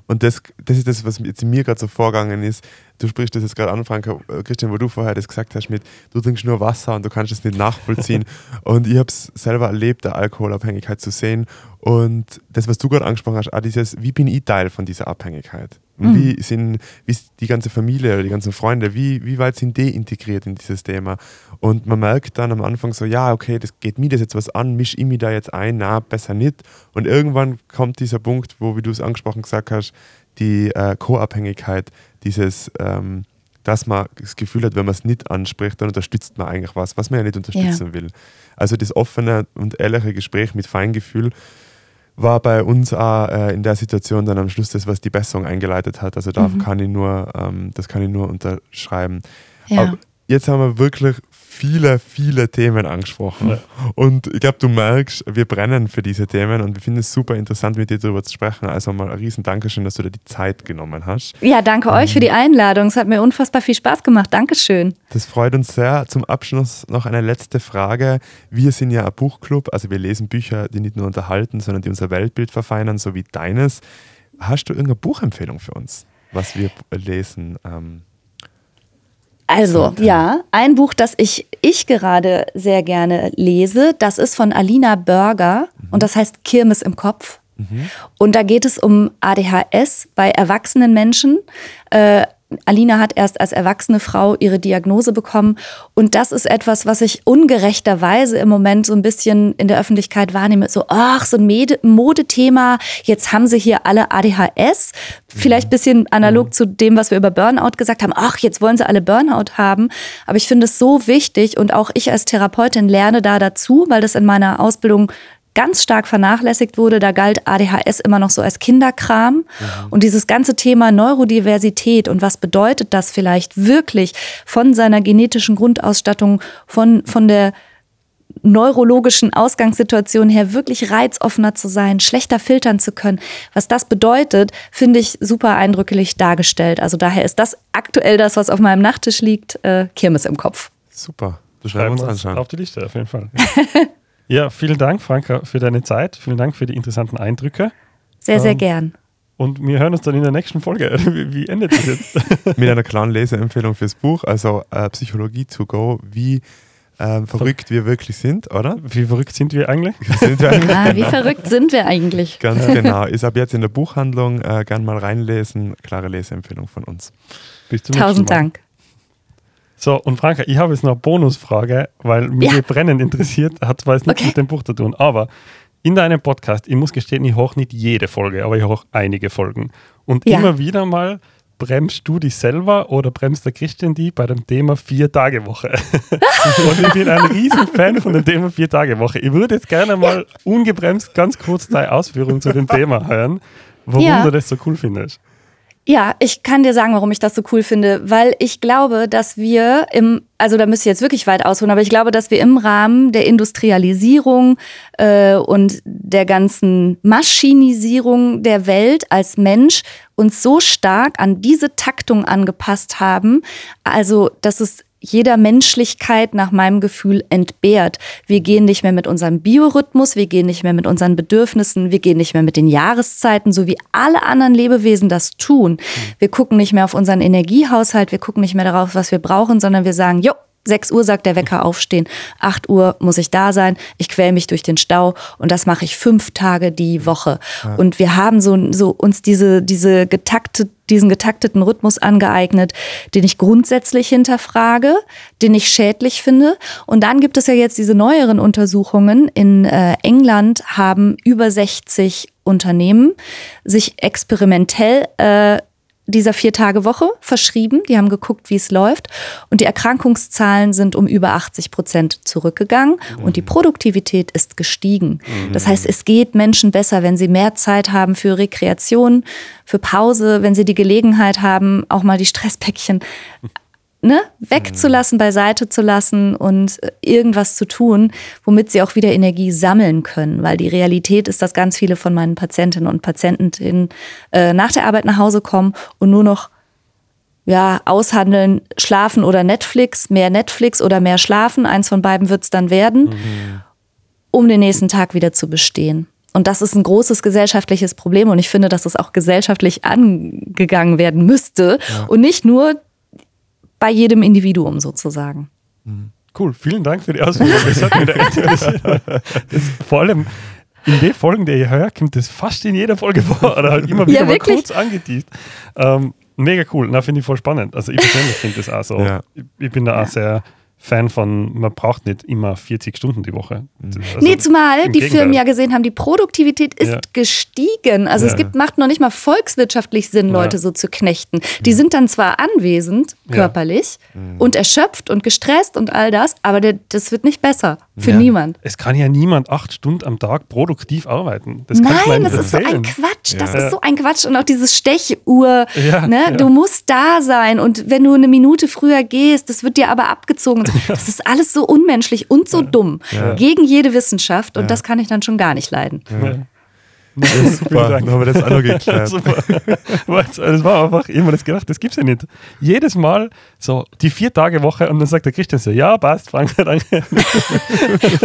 Und das, das ist das, was jetzt in mir gerade so vorgegangen ist. Du sprichst das jetzt gerade an, Frank, äh, Christian, wo du vorher das gesagt hast mit, du trinkst nur Wasser und du kannst es nicht nachvollziehen. und ich habe es selber erlebt, der Alkoholabhängigkeit zu sehen. Und das, was du gerade angesprochen hast, auch dieses, wie bin ich Teil von dieser Abhängigkeit? Mhm. Wie sind wie ist die ganze Familie oder die ganzen Freunde, wie, wie weit sind die integriert in dieses Thema? Und man merkt dann am Anfang so, ja, okay, das geht mir das jetzt was an, misch ich mich da jetzt ein, na, besser nicht. Und irgendwann kommt dieser Punkt, wo, wie du es angesprochen gesagt hast, die äh, Co-Abhängigkeit, dieses, ähm, dass man das Gefühl hat, wenn man es nicht anspricht, dann unterstützt man eigentlich was, was man ja nicht unterstützen ja. will. Also das offene und ehrliche Gespräch mit Feingefühl war bei uns auch äh, in der Situation dann am Schluss das, was die Besserung eingeleitet hat. Also da mhm. kann ich nur, ähm, das kann ich nur unterschreiben. Ja. Aber jetzt haben wir wirklich viele, viele Themen angesprochen. Ja. Und ich glaube, du merkst, wir brennen für diese Themen und wir finden es super interessant, mit dir darüber zu sprechen. Also mal ein riesen Dankeschön, dass du dir die Zeit genommen hast. Ja, danke ähm, euch für die Einladung. Es hat mir unfassbar viel Spaß gemacht. Dankeschön. Das freut uns sehr. Zum Abschluss noch eine letzte Frage. Wir sind ja ein Buchclub, also wir lesen Bücher, die nicht nur unterhalten, sondern die unser Weltbild verfeinern, so wie deines. Hast du irgendeine Buchempfehlung für uns, was wir lesen? Ähm also, ja, ein Buch, das ich, ich gerade sehr gerne lese, das ist von Alina Burger mhm. und das heißt Kirmes im Kopf. Mhm. Und da geht es um ADHS bei erwachsenen Menschen. Äh, Alina hat erst als erwachsene Frau ihre Diagnose bekommen. Und das ist etwas, was ich ungerechterweise im Moment so ein bisschen in der Öffentlichkeit wahrnehme. So, ach, so ein Modethema. Jetzt haben sie hier alle ADHS. Vielleicht ein bisschen analog zu dem, was wir über Burnout gesagt haben. Ach, jetzt wollen sie alle Burnout haben. Aber ich finde es so wichtig und auch ich als Therapeutin lerne da dazu, weil das in meiner Ausbildung ganz stark vernachlässigt wurde. Da galt ADHS immer noch so als Kinderkram. Mhm. Und dieses ganze Thema Neurodiversität und was bedeutet das vielleicht wirklich von seiner genetischen Grundausstattung, von, von der neurologischen Ausgangssituation her wirklich reizoffener zu sein, schlechter filtern zu können. Was das bedeutet, finde ich super eindrücklich dargestellt. Also daher ist das aktuell das, was auf meinem Nachttisch liegt, äh, Kirmes im Kopf. Super. Du schreibst uns anschauen. Auf die Liste, auf jeden Fall. Ja, vielen Dank, Franka, für deine Zeit. Vielen Dank für die interessanten Eindrücke. Sehr, sehr ähm, gern. Und wir hören uns dann in der nächsten Folge. Wie, wie endet das jetzt? Mit einer klaren Leseempfehlung fürs Buch, also äh, Psychologie to go, wie äh, verrückt wir wirklich sind, oder? Wie verrückt sind wir eigentlich? Sind wir eigentlich? Ah, wie verrückt sind wir eigentlich? Ganz genau. Ist ab jetzt in der Buchhandlung. Äh, gern mal reinlesen. Klare Leseempfehlung von uns. Bis zum Tausend Dank. So, und Franka, ich habe jetzt noch eine Bonusfrage, weil mich ja. brennend interessiert, hat zwar jetzt nichts okay. mit dem Buch zu tun, aber in deinem Podcast, ich muss gestehen, ich hoch nicht jede Folge, aber ich hoch einige Folgen. Und ja. immer wieder mal bremst du dich selber oder bremst der Christian die bei dem Thema Vier-Tage-Woche? und ich bin ein riesen Fan von dem Thema Vier-Tage-Woche. Ich würde jetzt gerne mal ungebremst ganz kurz deine Ausführungen zu dem Thema hören, warum ja. du das so cool findest. Ja, ich kann dir sagen, warum ich das so cool finde, weil ich glaube, dass wir im, also da müsste ich jetzt wirklich weit ausholen, aber ich glaube, dass wir im Rahmen der Industrialisierung äh, und der ganzen Maschinisierung der Welt als Mensch uns so stark an diese Taktung angepasst haben, also dass es jeder Menschlichkeit nach meinem Gefühl entbehrt. Wir gehen nicht mehr mit unserem Biorhythmus, wir gehen nicht mehr mit unseren Bedürfnissen, wir gehen nicht mehr mit den Jahreszeiten, so wie alle anderen Lebewesen das tun. Wir gucken nicht mehr auf unseren Energiehaushalt, wir gucken nicht mehr darauf, was wir brauchen, sondern wir sagen, jo, 6 Uhr sagt der Wecker aufstehen, 8 Uhr muss ich da sein, ich quäl mich durch den Stau und das mache ich fünf Tage die Woche. Ja. Und wir haben so, so uns diese, diese getaktet, diesen getakteten Rhythmus angeeignet, den ich grundsätzlich hinterfrage, den ich schädlich finde. Und dann gibt es ja jetzt diese neueren Untersuchungen. In äh, England haben über 60 Unternehmen sich experimentell äh, dieser Vier-Tage-Woche verschrieben. Die haben geguckt, wie es läuft. Und die Erkrankungszahlen sind um über 80 Prozent zurückgegangen mhm. und die Produktivität ist gestiegen. Mhm. Das heißt, es geht Menschen besser, wenn sie mehr Zeit haben für Rekreation, für Pause, wenn sie die Gelegenheit haben, auch mal die Stresspäckchen ne, wegzulassen, beiseite zu lassen und äh, irgendwas zu tun, womit sie auch wieder Energie sammeln können. Weil die Realität ist, dass ganz viele von meinen Patientinnen und Patienten äh, nach der Arbeit nach Hause kommen und nur noch ja, aushandeln, schlafen oder Netflix, mehr Netflix oder mehr schlafen, eins von beiden wird es dann werden, mhm. um den nächsten Tag wieder zu bestehen. und das ist ein großes gesellschaftliches Problem und ich finde, dass es auch gesellschaftlich angegangen werden müsste ja. und nicht nur bei jedem Individuum sozusagen. Mhm. Cool, vielen Dank für die Ausführung. Das hat mich echt interessiert. Das, vor allem in den Folgen, die ihr hört, kommt das fast in jeder Folge vor oder halt immer wieder ja, mal kurz angeteased. Ähm, mega cool, na finde ich voll spannend. Also ich persönlich finde das auch so. Ja. Ich, ich, bin da auch sehr Fan von, man braucht nicht immer 40 Stunden die Woche. Mhm. Also nee, zumal die Firmen ja gesehen haben, die Produktivität ist ja. gestiegen. Also ja. es gibt, macht noch nicht mal volkswirtschaftlich Sinn, Leute so zu knechten. Die sind dann zwar anwesend, körperlich, mhm. und erschöpft und gestresst und all das, aber der, das wird nicht besser. Für niemand. Es kann ja niemand acht Stunden am Tag produktiv arbeiten. Das Nein, das ist so ein Quatsch. Das ist so ein Quatsch. Und auch dieses Stechuhr. Ne? Du musst da sein. Und wenn du eine Minute früher gehst, das wird dir aber abgezogen. Das ist alles so unmenschlich und so dumm. Gegen jede Wissenschaft. Und das kann ich dann schon gar nicht leiden. Ja, super, dann haben wir das auch noch geklärt. das war einfach immer das gedacht, das gibt's ja nicht. Jedes Mal so die vier Tage Woche und dann sagt der Christian so, ja, passt, danke, danke.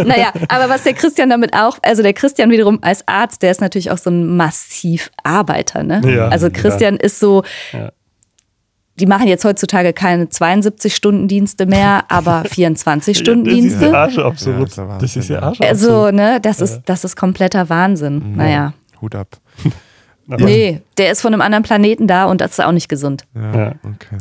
naja, aber was der Christian damit auch, also der Christian wiederum als Arzt, der ist natürlich auch so ein massiv Arbeiter, ne? Ja, also Christian ja. ist so, ja die machen jetzt heutzutage keine 72-Stunden-Dienste mehr, aber 24-Stunden-Dienste. Das ist ja absolut. Ja, das ist ja Arsch Also, ne, das ist, das ist kompletter Wahnsinn. Mhm. Naja. Hut ab. nee, der ist von einem anderen Planeten da und das ist auch nicht gesund. Ja, okay.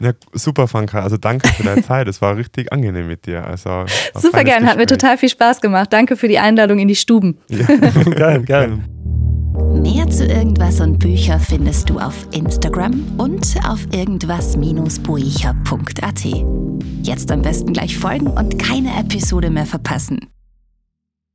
Ja, super, Franka. Also danke für deine Zeit. Es war richtig angenehm mit dir. Also, super gern, hat mir total viel Spaß gemacht. Danke für die Einladung in die Stuben. Ja. geil, geil. Mehr zu irgendwas und Bücher findest du auf Instagram und auf irgendwas-buecher.at. Jetzt am besten gleich folgen und keine Episode mehr verpassen.